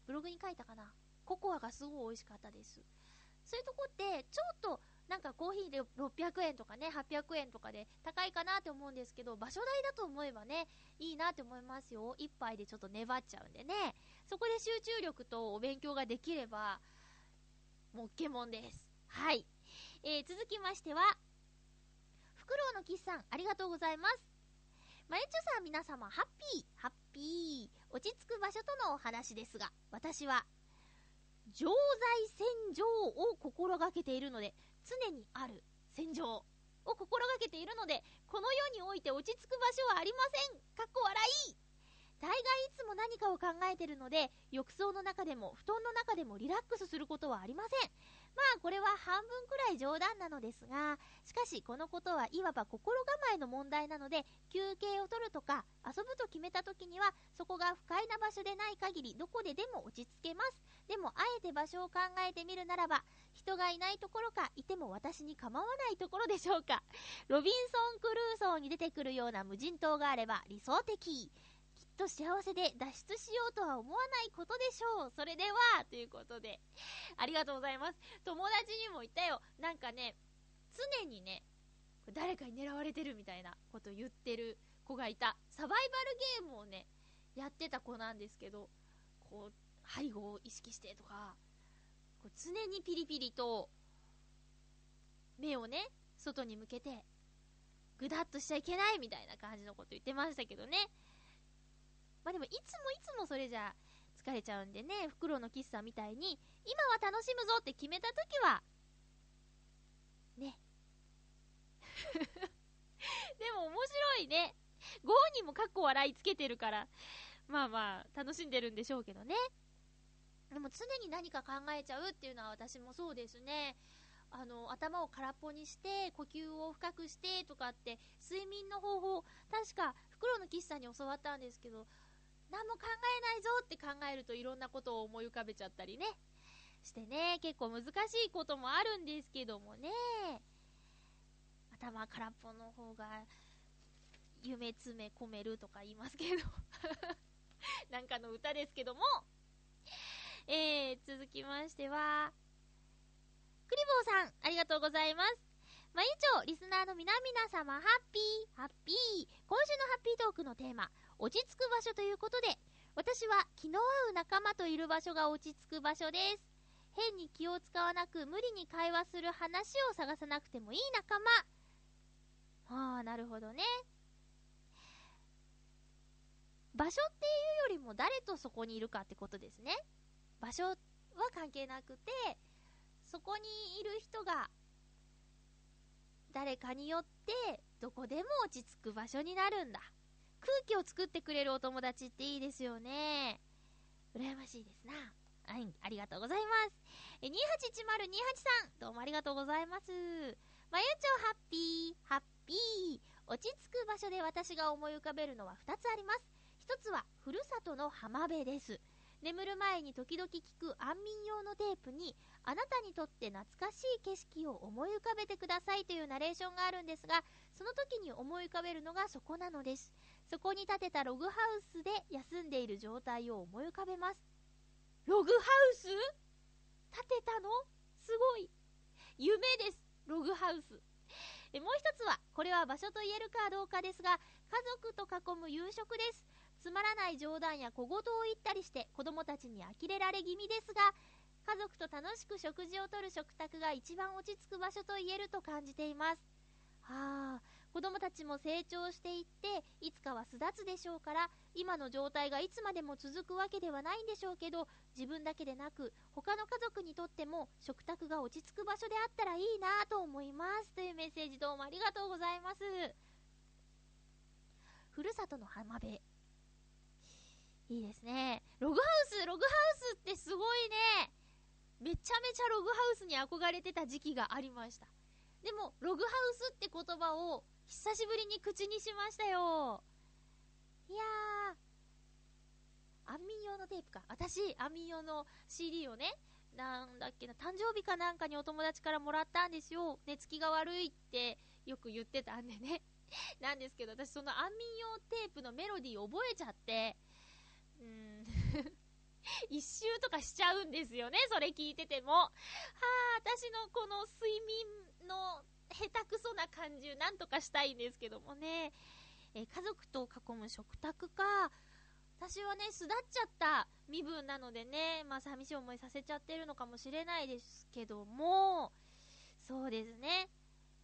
ブログに書いたかなココアがすごい美味しかったです。そういうとこって、ちょっとなんかコーヒーで600円とかね、800円とかで高いかなって思うんですけど、場所代だと思えばね、いいなって思いますよ。一杯でちょっと粘っちゃうんでね。そこで集中力とお勉強ができれば、もっけもんです。はい。えー、続きましては、フクロウのキスさん、ありがとうございます。マユチョさん皆様、ハッピー、ハッピー。落ち着く場所とのお話ですが、私は常在戦場を心がけているので、常にある戦場を心がけているので、この世において落ち着く場所はありません。かっこ笑い。大概いつも何かを考えているので、浴槽の中でも布団の中でもリラックスすることはありません。まあこれは半分くらい冗談なのですが、しかしこのことはいわば心構えの問題なので、休憩を取るとか遊ぶと決めた時には、そこが不快な場所でない限りどこででも落ち着けます。でもあえて場所を考えてみるならば、人がいないところか、いても私に構わないところでしょうか。ロビンソン・クルーソーに出てくるような無人島があれば理想的。と幸せで脱出しようとは思わないことでしょう。それでは、ということで、ありがとうございます。友達にも言ったよ。なんかね、常にね、誰かに狙われてるみたいなこと言ってる子がいた。サバイバルゲームをね、やってた子なんですけど、こう、背後を意識してとか、こう常にピリピリと、目をね、外に向けて、ぐだっとしちゃいけないみたいな感じのこと言ってましたけどね。まあでもいつもいつもそれじゃ疲れちゃうんでね、フクロウのキスさんみたいに、今は楽しむぞって決めたときは、ね。[LAUGHS] でも面白いね。ご本人もかっこ笑いつけてるから、まあまあ、楽しんでるんでしょうけどね。でも常に何か考えちゃうっていうのは私もそうですね。あの、頭を空っぽにして、呼吸を深くしてとかって、睡眠の方法、確か、フクロウの岸さんに教わったんですけど、何も考えないぞって考えるといろんなことを思い浮かべちゃったりね。してね、結構難しいこともあるんですけどもね。頭空っぽの方が、夢詰め込めるとか言いますけど [LAUGHS] なんかの歌ですけども。えー、続きましては、クリボーさん、ありがとうございます。まゆちょ、リスナーの皆々様、ハッピー、ハッピー。今週のハッピートークのテーマ、落ち着く場所ということで、私は気の合う仲間といる場所が落ち着く場所です。変に気を使わなく無理に会話する話を探さなくてもいい仲間。はあ、なるほどね。場所っていうよりも誰とそこにいるかってことですね。場所は関係なくて、そこにいる人が誰かによってどこでも落ち着く場所になるんだ。空気を作ってくれるお友達っていいですよね。羨ましいですな。はい、ありがとうございます。え、281028さん、どうもありがとうございます。まゆちょハッピー、ハッピー。落ち着く場所で私が思い浮かべるのは2つあります。1つは、ふるさとの浜辺です。眠る前に時々聞く安眠用のテープに、あなたにとって懐かしい景色を思い浮かべてくださいというナレーションがあるんですが、その時に思い浮かべるのがそこなのです。そこに建てたログハウスで休んでいる状態を思い浮かべます。ログハウス？建てたの？すごい。夢です。ログハウス。えもう一つは、これは場所と言えるかどうかですが、家族と囲む夕食です。つまらない冗談や小言を言ったりして子供たちに呆れられ気味ですが、家族と楽しく食事をとる食卓が一番落ち着く場所と言えると感じています。はあ、子供たちも成長していって、いつかは巣立つでしょうから、今の状態がいつまでも続くわけではないんでしょうけど、自分だけでなく、他の家族にとっても食卓が落ち着く場所であったらいいなと思います。というメッセージどうもありがとうございます。ふるさとの浜辺。いいですね。ログハウス、ログハウスってすごいね。めちゃめちゃログハウスに憧れてた時期がありました。でも、ログハウスって言葉を久しぶりに口にしましたよ。いやー、安眠用のテープか。私、安眠用の CD をね、なんだっけな、誕生日かなんかにお友達からもらったんですよ。寝つきが悪いってよく言ってたんでね。[LAUGHS] なんですけど、私その安眠用テープのメロディー覚えちゃって、うーん [LAUGHS] 一周とかしちゃうんですよね、それ聞いてても。はあ、私のこの睡眠の下手くそな感じなんとかしたいんですけどもね、え家族と囲む食卓か、私はね、巣立っちゃった身分なのでね、まあ寂しい思いさせちゃってるのかもしれないですけども、そうですね。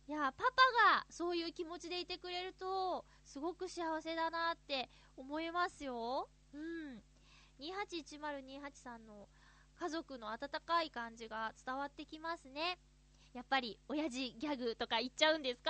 いや、パパがそういう気持ちでいてくれると、すごく幸せだなって思いますよ。うん。281028さんの家族の温かい感じが伝わってきますね。やっぱり、親父ギャグとか言っちゃうんですか？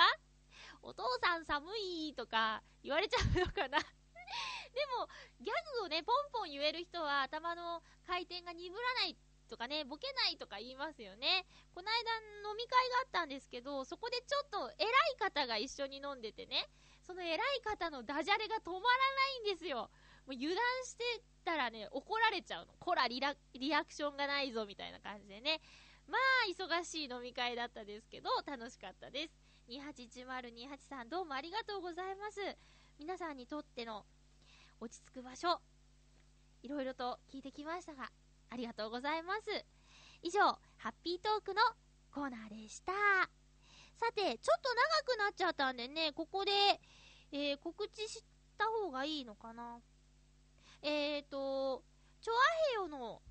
お父さん寒いとか言われちゃうのかな？[LAUGHS] でも、ギャグをね、ポンポン言える人は頭の回転が鈍らないとかね、ボケないとか言いますよね。この間飲み会があったんですけど、そこでちょっと偉い方が一緒に飲んでてね、その偉い方のダジャレが止まらないんですよ。もう油断してたらね、怒られちゃうの。こらリラ、リアクションがないぞ、みたいな感じでね。まあ、忙しい飲み会だったですけど、楽しかったです。281028さん、どうもありがとうございます。皆さんにとっての落ち着く場所、いろいろと聞いてきましたが、ありがとうございます。以上、ハッピートークのコーナーでした。さて、ちょっと長くなっちゃったんでね、ここで、えー、告知した方がいいのかな。えーと、チョアヘヨの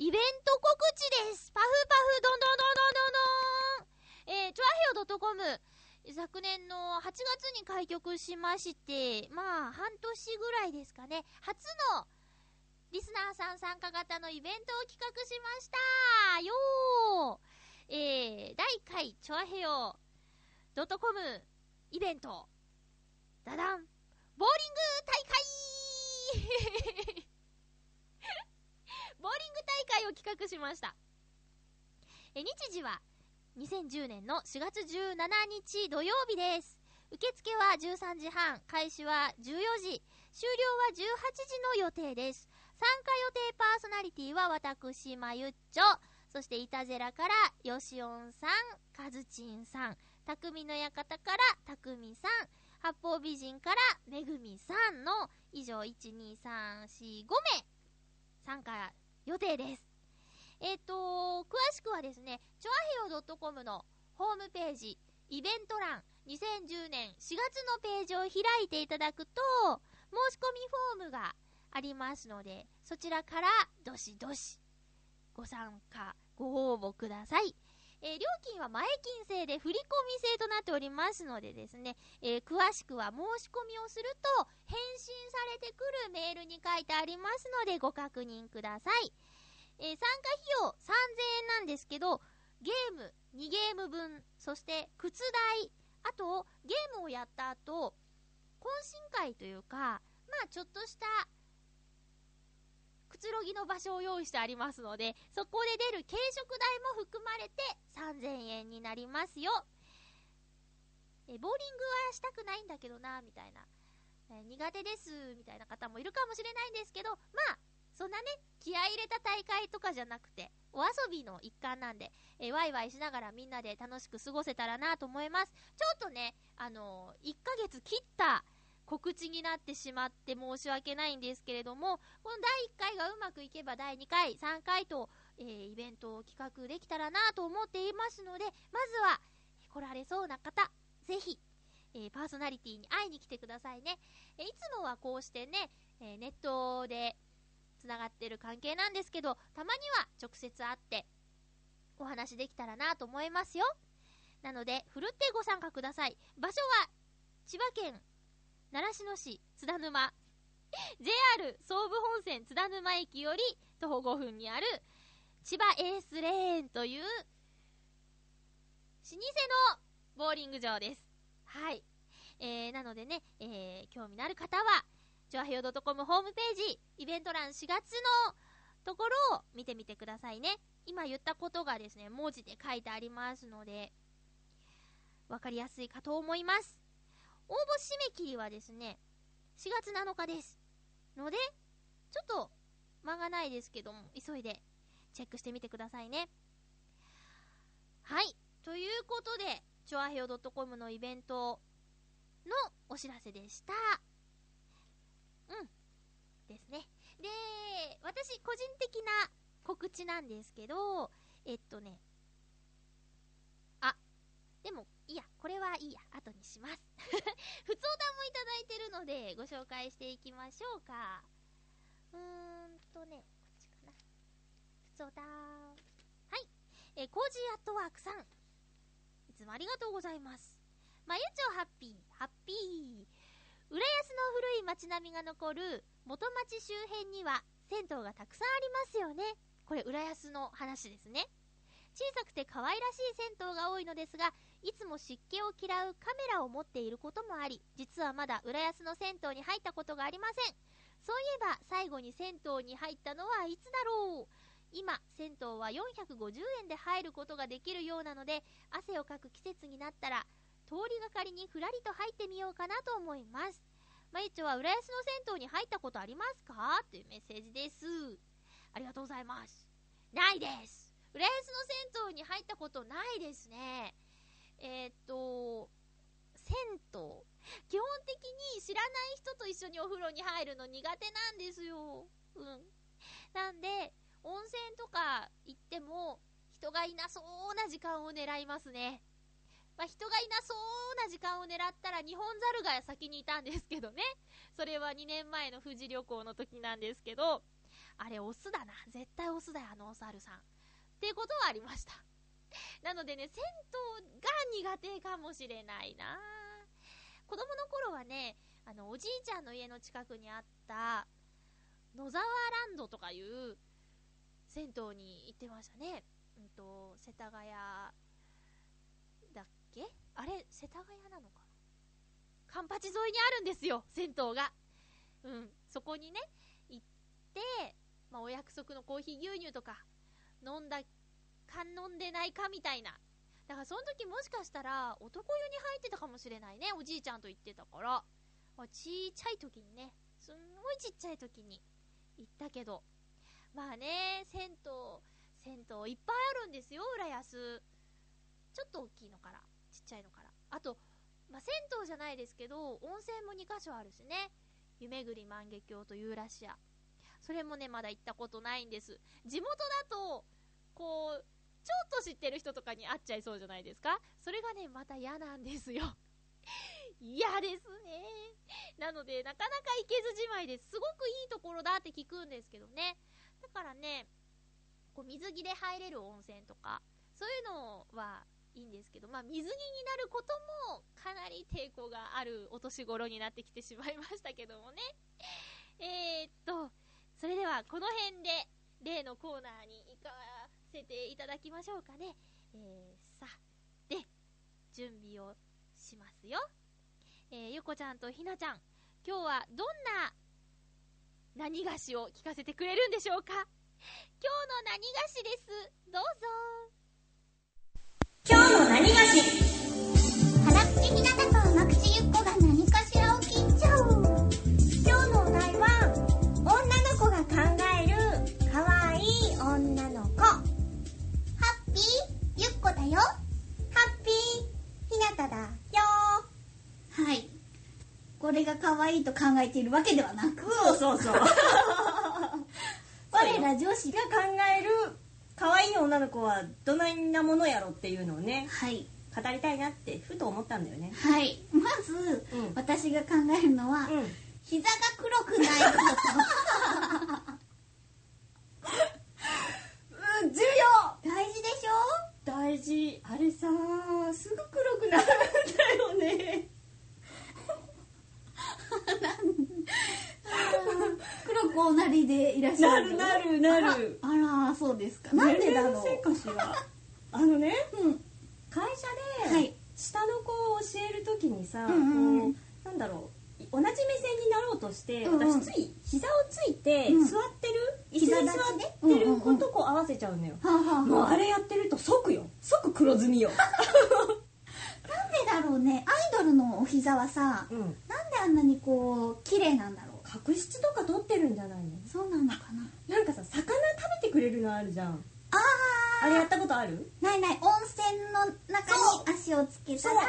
イベント告知です。パフパフ、どんどんどんどんどんどん。えー、チョアヘオ .com、昨年の8月に開局しまして、まあ、半年ぐらいですかね、初のリスナーさん参加型のイベントを企画しました。よー。えー、第1回、チョアヘオ .com イベント、ダダン、ボーリング大会。ボーリング大会を企画しました。え、日時は2010年の4月17日土曜日です。受付は13時半、開始は14時、終了は18時の予定です。参加予定パーソナリティは私、まゆっちょ、そしてイタジェラからよしおんさん、かずちんさん、匠の館からたくみさん、八方美人からめぐみさんの以上1、2、3、4、5名参加予定です。えっ、ー、と、詳しくはですね、ちょあへよ .com のホームページ、イベント欄、2010年4月のページを開いていただくと、申し込みフォームがありますので、そちらからどしどしご参加、ご応募ください。えー、料金は前金制で振込制となっておりますのでですね、えー、詳しくは申し込みをすると返信されてくるメールに書いてありますのでご確認ください。えー、参加費用3000円なんですけど、ゲーム2ゲーム分、そして靴代、あとゲームをやった後、懇親会というか、まあちょっとしたくつろぎの場所を用意してありますので、そこで出る軽食代も含まれて3000円になりますよ。え、ボーリングはしたくないんだけどな、みたいな。え苦手です、みたいな方もいるかもしれないんですけど、まあ、そんなね、気合い入れた大会とかじゃなくて、お遊びの一環なんで、えワイワイしながらみんなで楽しく過ごせたらなと思います。ちょっとね、あのー、1ヶ月切った告知になってしまって申し訳ないんですけれども、この第1回がうまくいけば第2回、3回と、えー、イベントを企画できたらなと思っていますので、まずは、来られそうな方、ぜひ、えー、パーソナリティに会いに来てくださいね。え、いつもはこうしてね、えネットで繋がってる関係なんですけど、たまには直接会ってお話できたらなと思いますよ。なので、ふるってご参加ください。場所は、千葉県習志野市津田沼 JR 総武本線津田沼駅より徒歩5分にある千葉エースレーンという老舗のボーリング場です。はい。えー、なのでね、えー、興味のある方は、ジョアヘヨ .com ホームページ、イベント欄4月のところを見てみてくださいね。今言ったことがですね、文字で書いてありますので、わかりやすいかと思います。応募締め切りはですね、4月7日です。ので、ちょっと間がないですけども、急いでチェックしてみてくださいね。はい。ということで、チョアヘオ .com のイベントのお知らせでした。うん。ですね。で、私個人的な告知なんですけど、えっとね、でもいや、これはいいや、後にします。[LAUGHS] 普通歌もいただいてるので、ご紹介していきましょうか。うーんとね、こっちかな。普通歌はい。えー、コージーアットワークさん。いつもありがとうございます。まゆちょハッピー、ハッピー。浦安の古い街並みが残る元町周辺には銭湯がたくさんありますよね。これ浦安の話ですね。小さくて可愛らしい銭湯が多いのですが、いつも湿気を嫌うカメラを持っていることもあり、実はまだ浦安の銭湯に入ったことがありません。そういえば、最後に銭湯に入ったのはいつだろう今、銭湯は450円で入ることができるようなので、汗をかく季節になったら、通りがかりにふらりと入ってみようかなと思います。まゆちょは浦安の銭湯に入ったことありますか？というメッセージです。ありがとうございます。ないです浦安の銭湯に入ったことないですね。えー、っと、銭湯。基本的に知らない人と一緒にお風呂に入るの苦手なんですよ。うん。なんで、温泉とか行っても、人がいなそうな時間を狙いますね。まあ、人がいなそうな時間を狙ったら、日本猿が先にいたんですけどね。それは2年前の富士旅行の時なんですけど、あれオスだな。絶対オスだよ、あのお猿さん。っていうことはありました。なのでね、銭湯が苦手かもしれないな子供の頃はね、あの、おじいちゃんの家の近くにあった、野沢ランドとかいう銭湯に行ってましたね。うんと、世田谷だっけ？あれ、世田谷なのかな？カンパチ沿いにあるんですよ、銭湯が。うん、そこにね、行って、まあ、お約束のコーヒー牛乳とか飲んだか飲んでないかみたいな。だからその時もしかしたら男湯に入ってたかもしれないね。おじいちゃんと言ってたから。ちっちゃい時にね、すんごいちっちゃい時に行ったけど。まあね、銭湯、銭湯いっぱいあるんですよ、浦安。ちょっと大きいのから、ちっちゃいのから。あと、まあ、銭湯じゃないですけど、温泉も2箇所あるしね。湯巡り万華鏡とユーラシア。それもね、まだ行ったことないんです。地元だと、こう、ょっと知ってる人とかに会っちゃいそうじゃないですか？それがね、また嫌なんですよ。[LAUGHS] 嫌ですね。なので、なかなか行けずじまいです。すごくいいところだって聞くんですけどね。だからね、こう水着で入れる温泉とか、そういうのはいいんですけど、まあ、水着になることもかなり抵抗があるお年頃になってきてしまいましたけどもね。えー、っと、それではこの辺で例のコーナーに行かせていただきましょうかね。えー、さ、で、準備をしますよ。えー、ゆこちゃんとひなちゃん、今日はどんな何菓子を聞かせてくれるんでしょうか？今日の何菓子ですどうぞ今日の何菓子？腹口ひなたと甘口ゆっこが何よ。ッピー。ひなただ。よ。はい。これが可愛いと考えているわけではなく、そうそうそう。我ら女子が考えるかわいい女の子はどないなものやろっていうのをねはい。語りたいなってふと思ったんだよね。はい。まず、うん。私が考えるのは、うん。膝が黒くないこ [LAUGHS] うん重要大事。あれさすぐ黒くなるんだよね。ょ黒くおなりでいらっしゃるなるなるなる。あら、あらそうですか。なんでだろう。あのねうん。会社で、はい。下の子を教えるときにさ、うんうんうん。こうなんだろう同じ目線になろうとして、うんうん。私つい膝をついてうん。座ってる、膝に立ちね座ってる子とこう合わせちゃうのよ、もうあれやってると即よ。即黒ずみよ、なんでだろうね。アイドルのお膝はさ、うん、なんであんなにこう、綺麗なんだろう。角質とか取ってるんじゃないの？そうなのかな。なんかさ魚食べてくれるのあるじゃん。あー。あれやったことある？ないない、温泉の中に足をつけたら、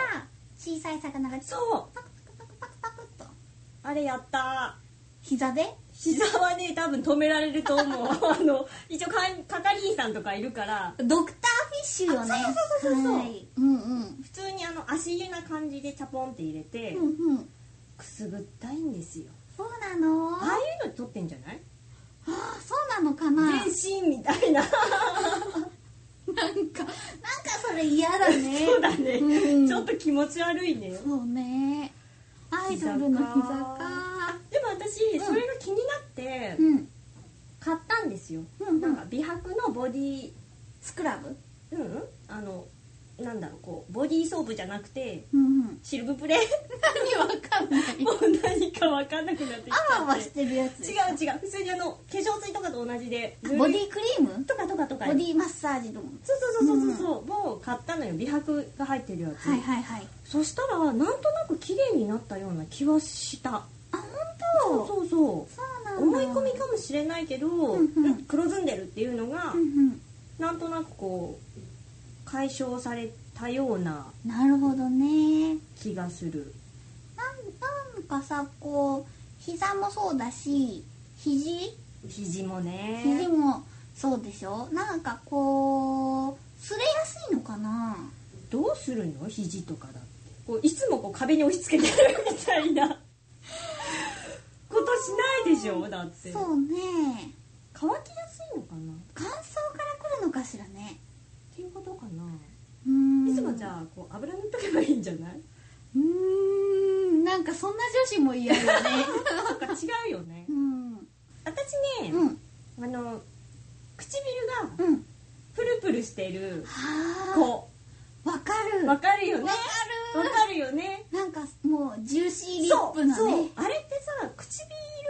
小さい魚がそう。パクパクパクパクパクっと。あれやった膝で？膝はね多分止められると思う [LAUGHS] あの一応か係員さんとかいるからドクターフィッシュよね。あそうそうそうそうそうはい。うんうん。普通にあの足湯な感じでチャポンって入れて、うんうん。くすぐったいんですよそうなの？ああいうの撮ってんじゃない？ああ、そうなのかな？全身みたいな [LAUGHS] なんか、なんかそれ嫌だね。[LAUGHS] そうだね、うんちょっと気持ち悪いねそうね。アイドルの膝か。でも私、うん。それが気になってうん。買ったんですよ、うんうん。なんか美白のボディスクラブ？うんうん。あのなんだろうこうボディーソープじゃなくてうんうん。シルブプレ何わかんない。もう何か分かんなくなってきちあわあわしててるやつ。違う違う。普通にあの化粧水とかと同じでボディクリーム？とかとかとかボディマッサージとか。そうそうそうそうそう、もう買ったのよ。美白が入ってるやつ、はいはいはい。そしたらなんとなく綺麗になったような気はしたそうそうそう。思い込みかもしれないけど、んうんうん。黒ずんでるっていうのが、うんうん。なんとなくこう解消されたようななるほどね。気がする。なんかさ、こう、膝もそうだし、肘？肘もね。肘もそうでしょ？なんかこう、すれやすいのかな？どうするの？肘とかだって。こういつもこう壁に押し付けてるみたいなだってそうね。乾きやすいのかな？乾燥から来るのかしらね。っていうことかなうーん。いつもじゃあこう油塗っとけばいいんじゃない？うーん、なんかそんな女子も嫌よね。[LAUGHS] そっか違うよねうん。私ね、うん。あの唇がうん。プルプルしてるはあ。子わかる。わかるよねわわかかるよねる。なんかもうジューシーリップなね。あれってさ唇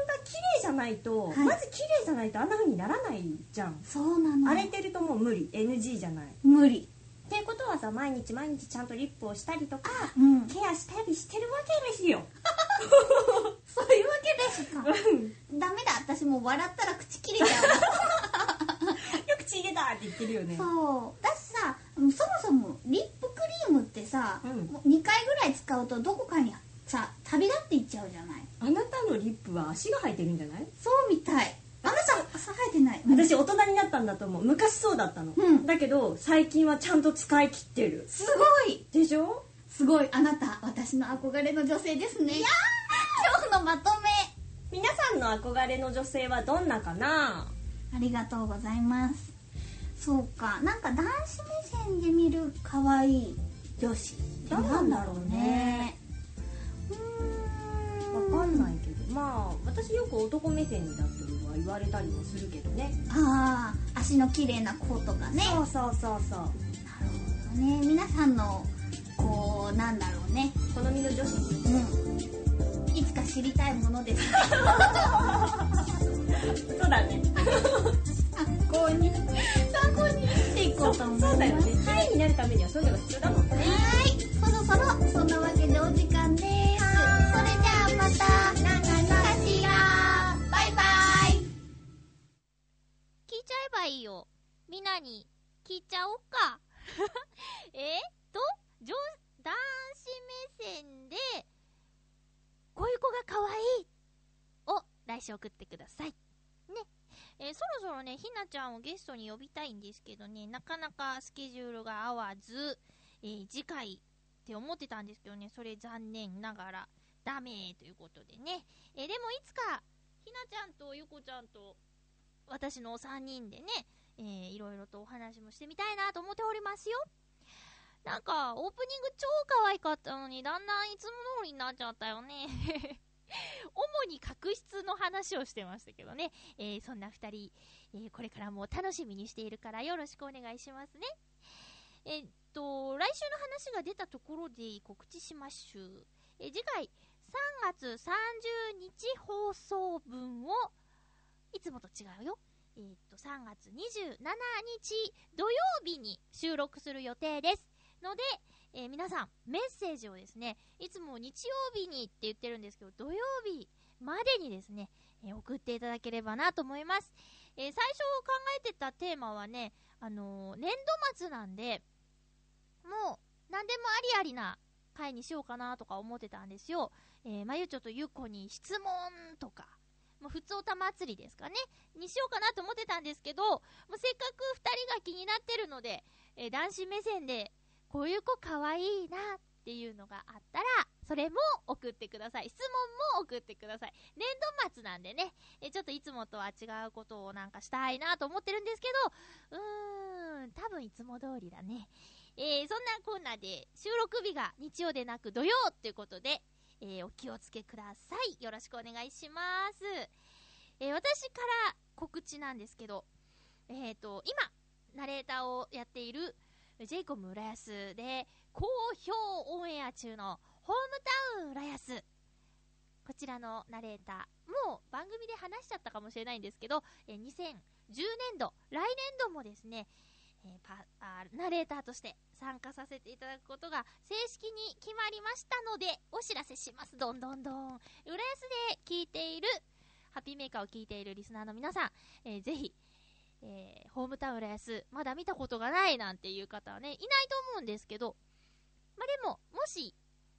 が綺麗じゃないと、はいまず綺麗じゃないとあんな風にならないじゃん、そうなの。荒れてるともう無理 NG じゃないっ無理。ていうことはさ毎日毎日ちゃんとリップをしたりとかうん。ケアしたりしてるわけですよ [LAUGHS] そういうわけですか。うんダメだ。私もう笑ったら口切れちゃう。[LAUGHS] よく血入れたって言ってるよねそう。だしさ、そもそもリップクリームってさ、うんもう2回ぐらい使うとどこかにさ、旅立っていっちゃうじゃない？あなたのリップは足が生えてるんじゃない？そうみたい。あなた、朝生えてない。私大人になったんだと思う昔そうだったの、うんだけど最近はちゃんと使い切ってるすごいでしょ？すごい。あなた、私の憧れの女性ですね。いや今日のまとめ。皆さんの憧れの女性はどんなかな？ありがとうございます。そうか。なんか男子目線で見る可愛い女子。なんだろうね。うん。わかんないけど。まあ私よく男目線だってのは言われたりもするけどね。ああ足の綺麗な子とかね。そうそうそうそう。なるほどね。皆さんのこうなんだろうね。好みの女子？うん。いつか知りたいものです。[LAUGHS] そうだね。[LAUGHS] に。していこうと思いますそうだよね綺麗になるためにはそういうのが必要だもんねはい。そろそろそんなわけでお時間で。すそれじゃあまたなんかかしらバイバイ。聞いちゃえばいいよ。みなに聞いちゃおっか。[LAUGHS] えっと男子目線。でこういう子が可愛い。を来週送ってください。えーそろそろね、ひなちゃんをゲストに呼びたいんですけどね、なかなかスケジュールが合わず、えー次回って思ってたんですけどね、それ残念ながらダメということでね。えーでもいつか、ひなちゃんとゆこちゃんと私の3人でね、えーいろいろとお話もしてみたいなと思っておりますよ。なんか、オープニング超可愛かったのに、だんだんいつも通りになっちゃったよね。[LAUGHS] 主に確執の話をしてましたけどね。えーそんな二人、えーこれからも楽しみにしているからよろしくお願いしますね。えっと、来週の話が出たところで告知しましょう。えー次回、3月30日放送分を、いつもと違うよ。えーっと、3月27日土曜日に収録する予定です。ので、えー皆さん、メッセージをですね、いつも日曜日にって言ってるんですけど、土曜日までにですね、えー送っていただければなと思います。えー最初考えてたテーマはね、あの年度末なんで、もう、何でもありありな回にしようかなとか思ってたんですよ。えまゆちょとゆこに質問とか、もう普通おた祭りですかね、にしようかなと思ってたんですけど、もうせっかく二人が気になってるので、えー男子目線で、こういう子可愛いなっていうのがあったら、それも送ってください。質問も送ってください。年度末なんでね、えちょっといつもとは違うことをなんかしたいなと思ってるんですけど、うーん、多分いつも通りだね。えーそんなコーナーで収録日が日曜でなく土曜っていうことで、えーお気をつけください。よろしくお願いします。えー私から告知なんですけど、えっ、と、今、ナレーターをやっている、ジェイコム浦安で、好評オンエア中の、ホームタウン浦安。こちらのナレーター、もう番組で話しちゃったかもしれないんですけど、え2010年度、来年度もですね、えーパあナレーターとして参加させていただくことが正式に決まりましたので、お知らせします。どんどんどん。浦安で聞いている、ハッピーメーカーを聞いているリスナーの皆さん、えーぜひ、えーホームタウン浦安、まだ見たことがないなんていう方はね、いないと思うんですけど、まあ、でも、もし、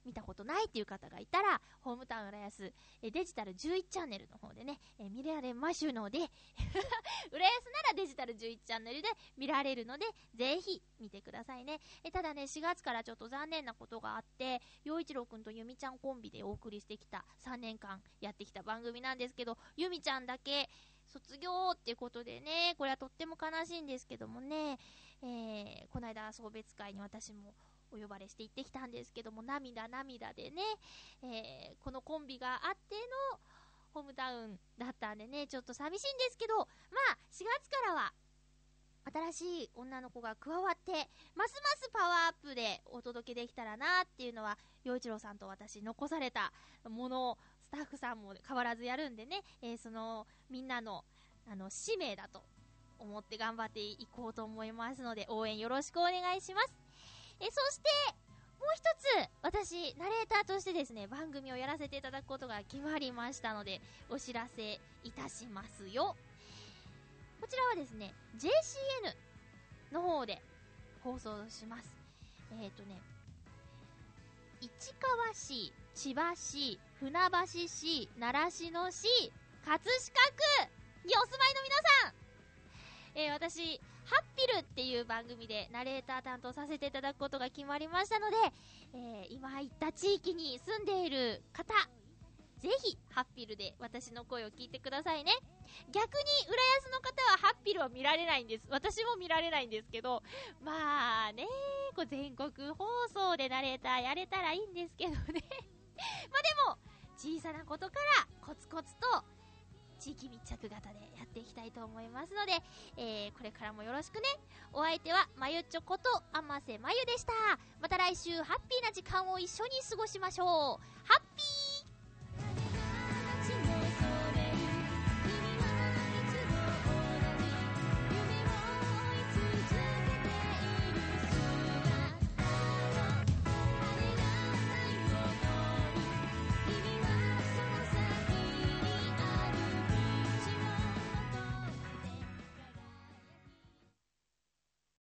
見たことないっていう方がいたら、ホームタウン浦安、えデジタル11チャンネルの方でね、え見られますので、[LAUGHS] 浦安ならデジタル11チャンネルで見られるので、ぜひ見てくださいね。えただね、4月からちょっと残念なことがあって、陽一郎くんとゆみちゃんコンビでお送りしてきた3年間やってきた番組なんですけど、ゆみちゃんだけ卒業っていうことでね、これはとっても悲しいんですけどもね、えーこの間送別会に私もお呼ばれして行ってきたんですけども、涙涙でね、えーこのコンビがあってのホームタウンだったんでね、ちょっと寂しいんですけど、まあ、4月からは、新しい女の子が加わって、ますますパワーアップでお届けできたらなっていうのは、洋一郎さんと私残されたもの、スタッフさんも変わらずやるんでね、えーその、みんなの、あの、使命だと思って頑張っていこうと思いますので、応援よろしくお願いします。えーそして、もう一つ、私、ナレーターとしてですね、番組をやらせていただくことが決まりましたので、お知らせいたしますよ。こちらはですね、JCN の方で放送します。えっ、ー、とね、市川市、千葉市、船橋市、習志野市、葛飾区にお住まいの皆さんえー私、ハッピルっていう番組でナレーター担当させていただくことが決まりましたので、えー今言った地域に住んでいる方、ぜひ、ハッピルで私の声を聞いてくださいね。逆に、浦安の方はハッピルを見られないんです。私も見られないんですけど、まあね、こう全国放送でナレーターやれたらいいんですけどね。[LAUGHS] まあでも、小さなことからコツコツと地域密着型でやっていきたいと思いますので、えー、これからもよろしくね。お相手は、まゆちょこと、あませまゆでした。また来週、ハッピーな時間を一緒に過ごしましょう。ハッ